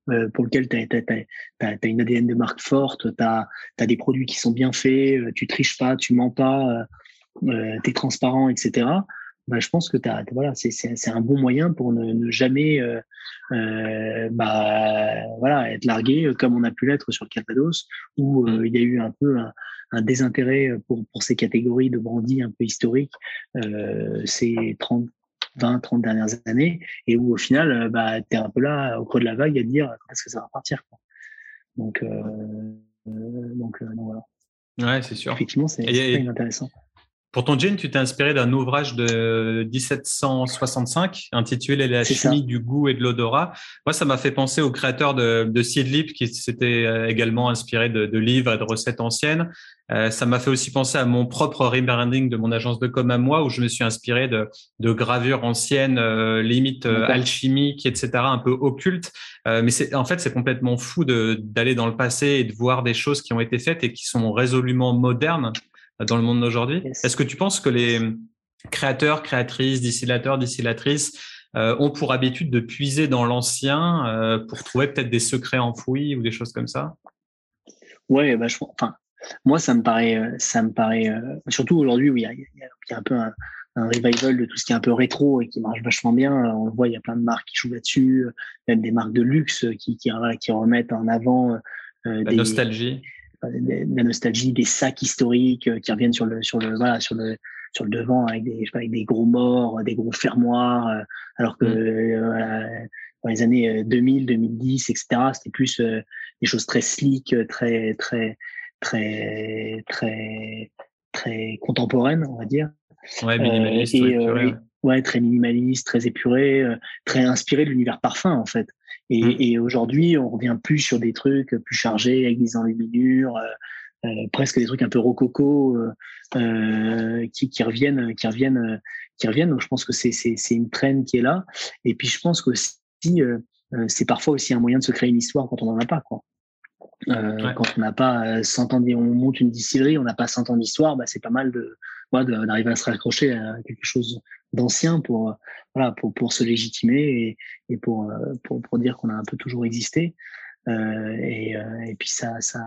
euh, pour lequel tu as, une ADN de marque forte, tu as, des produits qui sont bien faits, euh, tu triches pas, tu mens pas, euh, tu es transparent, etc., bah, je pense que as, voilà, c'est un bon moyen pour ne, jamais euh, euh, bah, voilà, être largué comme on a pu l'être sur le Calvados, où euh, mm. il y a eu un peu un, un désintérêt pour, pour ces catégories de brandy un peu historiques ces 30, 20, 30 dernières années, et où au final, bah, tu es un peu là au creux de la vague à te dire est-ce que ça va partir. Quoi. Donc, donc, voilà. Ouais, c'est sûr. Effectivement, c'est intéressant. Pour ton gin, tu t'es inspiré d'un ouvrage de 1765 intitulé La chimie du goût et de l'odorat. Moi, ça m'a fait penser au créateur de, de Seedlip qui s'était euh, également inspiré de, de, livres et de recettes anciennes. Euh, ça m'a fait aussi penser à mon propre rebranding de mon agence de com à moi où je me suis inspiré de, de gravures anciennes, euh, limite euh, alchimiques, etc., un peu occultes. Euh, mais c'est en fait c'est complètement fou d'aller dans le passé et de voir des choses qui ont été faites et qui sont résolument modernes dans le monde d'aujourd'hui. Est-ce que tu penses que les créateurs, créatrices, distillateurs, distillatrices euh, ont pour habitude de puiser dans l'ancien euh, pour trouver peut-être des secrets enfouis ou des choses comme ça? Ouais, bah, je, enfin, moi ça me paraît, euh, ça me paraît, surtout aujourd'hui où il y a, il y a un peu un, un, revival de tout ce qui est un peu rétro et qui marche vachement bien. On le voit, il y a plein de marques qui jouent là-dessus, même des marques de luxe qui, qui, qui remettent en avant la des, nostalgie la nostalgie des sacs historiques euh, qui reviennent sur le sur le voilà sur le sur le devant avec des je sais pas, avec des gros morts, des gros fermoirs, euh, alors que mm. euh, dans les années 2000, 2010, etc. C'était plus des choses très slick, très très très très très contemporaines, on va dire. Ouais, minimaliste. et, ouais, très minimaliste, très épuré, très inspiré de l'univers parfum en fait. Et, mmh. et aujourd'hui, on revient plus sur des trucs plus chargés avec des enluminures, euh, euh, presque des trucs un peu rococo euh, qui, qui, reviennent, qui reviennent, qui reviennent. Donc, je pense que c'est c'est une traîne qui est là. Et puis, je pense que c'est parfois aussi un moyen de se créer une histoire quand on n'en a pas, quoi. Euh, Quand on n'a pas 100 ans, on monte une distillerie, on n'a pas 100 ans d'histoire, bah, c'est pas mal de d'arriver à se raccrocher à quelque chose d'ancien pour voilà pour pour se légitimer et, et pour, euh, pour pour dire qu'on a un peu toujours existé. Euh, et, euh, et puis ça ça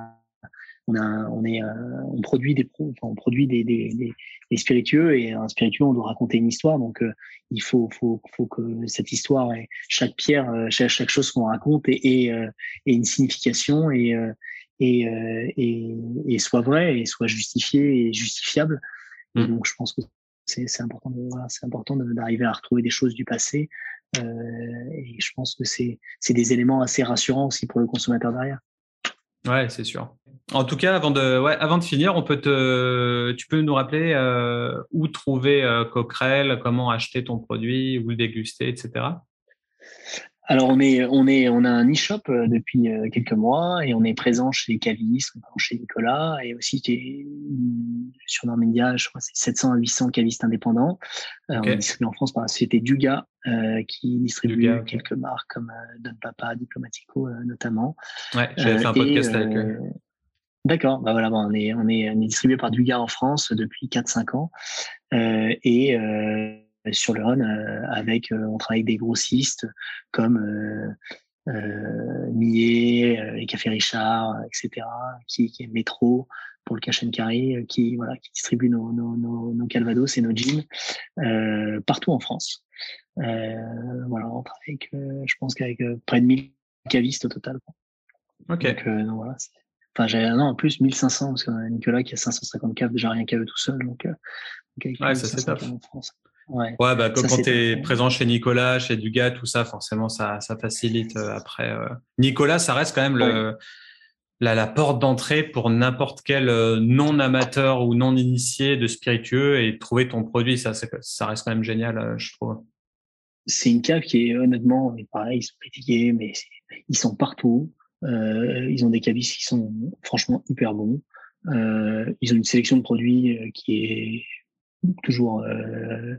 on a on est on produit des enfin, on produit des, des, des, des, spiritueux et un spiritueux on doit raconter une histoire donc il faut faut faut que cette histoire et chaque pierre chaque, chaque chose qu'on raconte ait, ait, une signification et et, et, et soit vrai et soit justifié et justifiable et mmh. donc je pense que c'est important de, voilà, c'est important d'arriver à retrouver des choses du passé. Euh, et je pense que c'est des éléments assez rassurants aussi pour le consommateur derrière. Ouais, c'est sûr. En tout cas, avant de, finir, on peut te, tu peux nous rappeler euh, où trouver euh, Coquerel, comment acheter ton produit, où le déguster, etc. Alors on est on est on a un e-shop euh, depuis euh, quelques mois et on est présent chez les cavistes, chez Nicolas et aussi sur Normandia, je crois c'est 700 à 800 cavistes indépendants. Euh, on distribue en France par la société Duga qui distribue quelques marques comme Don Papa, Diplomatico notamment. Ouais, j'avais fait un podcast avec eux. D'accord, bah voilà, on est on est on est distribué par Duga en France depuis 4-5 ans et sur le Rhône euh, avec euh, on travaille avec des grossistes comme euh, euh, Millet, les Cafés Richard, etc., qui, qui est Métro pour le cash and carry, qui voilà, qui distribue nos, nos, nos, nos Calvados et nos jeans euh, partout en France. Euh, voilà, on travaille avec, je pense qu'avec près de 1000 cavistes au total. Ok. Donc, donc voilà. Enfin, j'ai non en plus 1500 parce qu'on a Nicolas qui a 550 caves déjà rien qu'à eux tout seul. Donc, donc ouais, ça c'est top. En France. Ouais, ouais bah, quand, tu es présent chez Nicolas, chez Dugas, tout ça, forcément, ça, ça facilite euh, après. Euh. Nicolas, ça reste quand même le, la, la porte d'entrée pour n'importe quel euh, non-amateur ou non-initié de spiritueux et trouver ton produit. Ça, ça reste quand même génial, je trouve. C'est une cave qui est honnêtement, pareil, ils sont critiqués, mais ils sont partout. Euh, ils ont des cavistes qui sont franchement hyper bons. Euh, ils ont une sélection de produits qui est toujours, euh,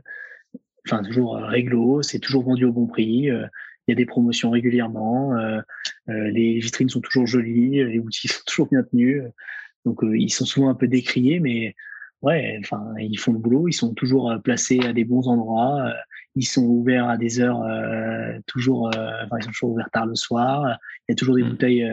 enfin toujours euh, réglo, c'est toujours vendu au bon prix. Euh, il y a des promotions régulièrement, les vitrines sont toujours jolies, les boutiques sont toujours bien tenues. Donc ils sont souvent un peu décriés, mais ouais, ils font le boulot, ils sont toujours placés à des bons endroits, ils sont ouverts à des heures euh, toujours, enfin, ils sont toujours ouverts tard le soir. Il y a toujours des mm. bouteilles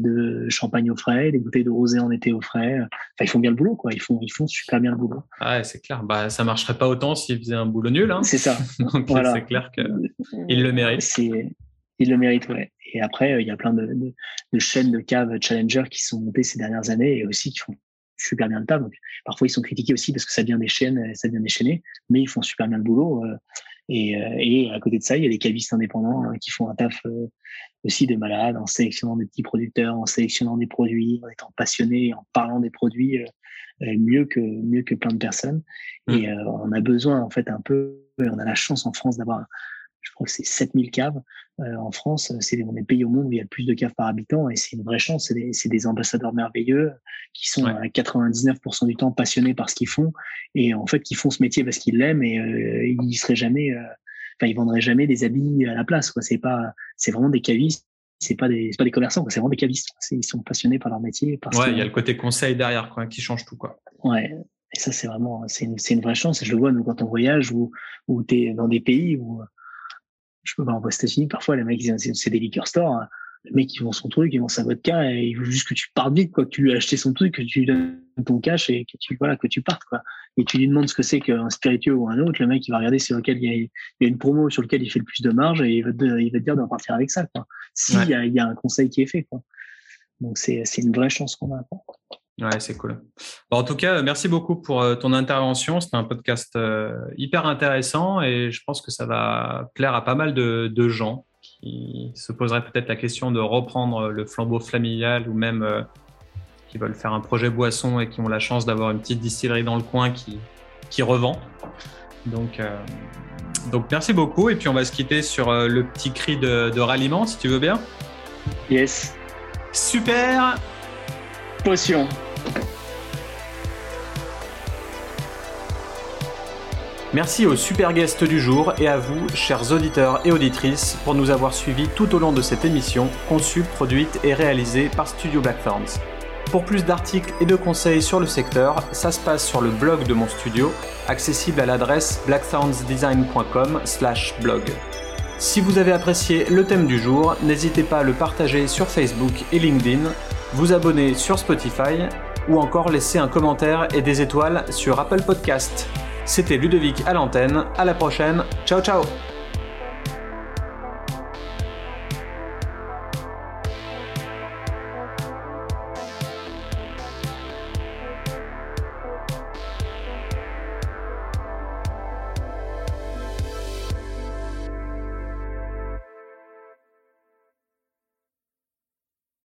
de champagne au frais, des bouteilles de rosé en été au frais. Enfin, ils font bien le boulot, quoi. Ils font, ils font super bien le boulot. Ah, c'est clair. Bah, ça marcherait pas autant s'ils faisaient un boulot nul. Hein. C'est ça. Donc, c'est clair qu'ils le méritent. Ils le méritent, ouais. Et après, il y a plein de, de, de chaînes de caves challenger qui sont montées ces dernières années et aussi qui font super bien le taf. Donc, parfois, ils sont critiqués aussi parce que ça devient des chaînes, ça devient déchaîné, mais ils font super bien le boulot. Euh, et, euh, et, à côté de ça, il y a des cavistes indépendants hein, qui font un taf euh, aussi de malade en sélectionnant des petits producteurs, en sélectionnant des produits, en étant passionnés, en parlant des produits mieux que mieux que plein de personnes. Mmh. Et on a besoin en fait un peu, on a la chance en France d'avoir je crois que c'est 7000 caves euh, en France. C'est est pays au monde où il y a le plus de caves par habitant et c'est une vraie chance. C'est des, des, ambassadeurs merveilleux qui sont à 99% du temps passionnés par ce qu'ils font et en fait qui font ce métier parce qu'ils l'aiment et euh, ils seraient jamais, euh, enfin ils vendraient jamais des habits à la place. Quoi. C'est pas, c'est vraiment des cavistes. C'est pas des, pas des commerçants, c'est vraiment des cavistes. Ils sont passionnés par leur métier. Parce ouais, il y a le côté conseil derrière, quoi, qui change tout, quoi. Ouais, et ça, c'est vraiment, c'est une, une, vraie chance. Et je le vois, nous, quand on voyage ou, ou tu es dans des pays où je peux pas en États-Unis, parfois, les mecs, c'est des liquor stores. Hein. Les mecs, ils vont son truc, ils vont sa vodka et il veut juste que tu partes vite, quoi, que tu lui as acheté son truc, que tu lui donnes ton cash et que tu, voilà, que tu partes, quoi. Et tu lui demandes ce que c'est qu'un spiritueux ou un autre, le mec, il va regarder sur lequel il y, a, il y a une promo sur lequel il fait le plus de marge et il va te, il va te dire de repartir avec ça, quoi. S'il y, a, il y a un conseil qui est fait, quoi. Donc, c'est une vraie chance qu'on a. Quoi. Ouais, c'est cool. Bon, en tout cas, merci beaucoup pour euh, ton intervention. C'était un podcast euh, hyper intéressant et je pense que ça va plaire à pas mal de, de gens qui se poseraient peut-être la question de reprendre le flambeau familial ou même euh, qui veulent faire un projet boisson et qui ont la chance d'avoir une petite distillerie dans le coin qui, qui revend. Donc, donc, merci beaucoup. Et puis, on va se quitter sur le petit cri de, de ralliement, si tu veux bien. Yes. Super. Potion. Merci aux super guests du jour et à vous, chers auditeurs et auditrices, pour nous avoir suivis tout au long de cette émission, conçue, produite et réalisée par Studio Blackthorns. Pour plus d'articles et de conseils sur le secteur, ça se passe sur le blog de mon studio, accessible à l'adresse blackthornsdesign.com/blog. Si vous avez apprécié le thème du jour, n'hésitez pas à le partager sur Facebook et LinkedIn, vous abonner sur Spotify ou encore laisser un commentaire et des étoiles sur Apple Podcast. C'était Ludovic à l'antenne, à la prochaine, ciao ciao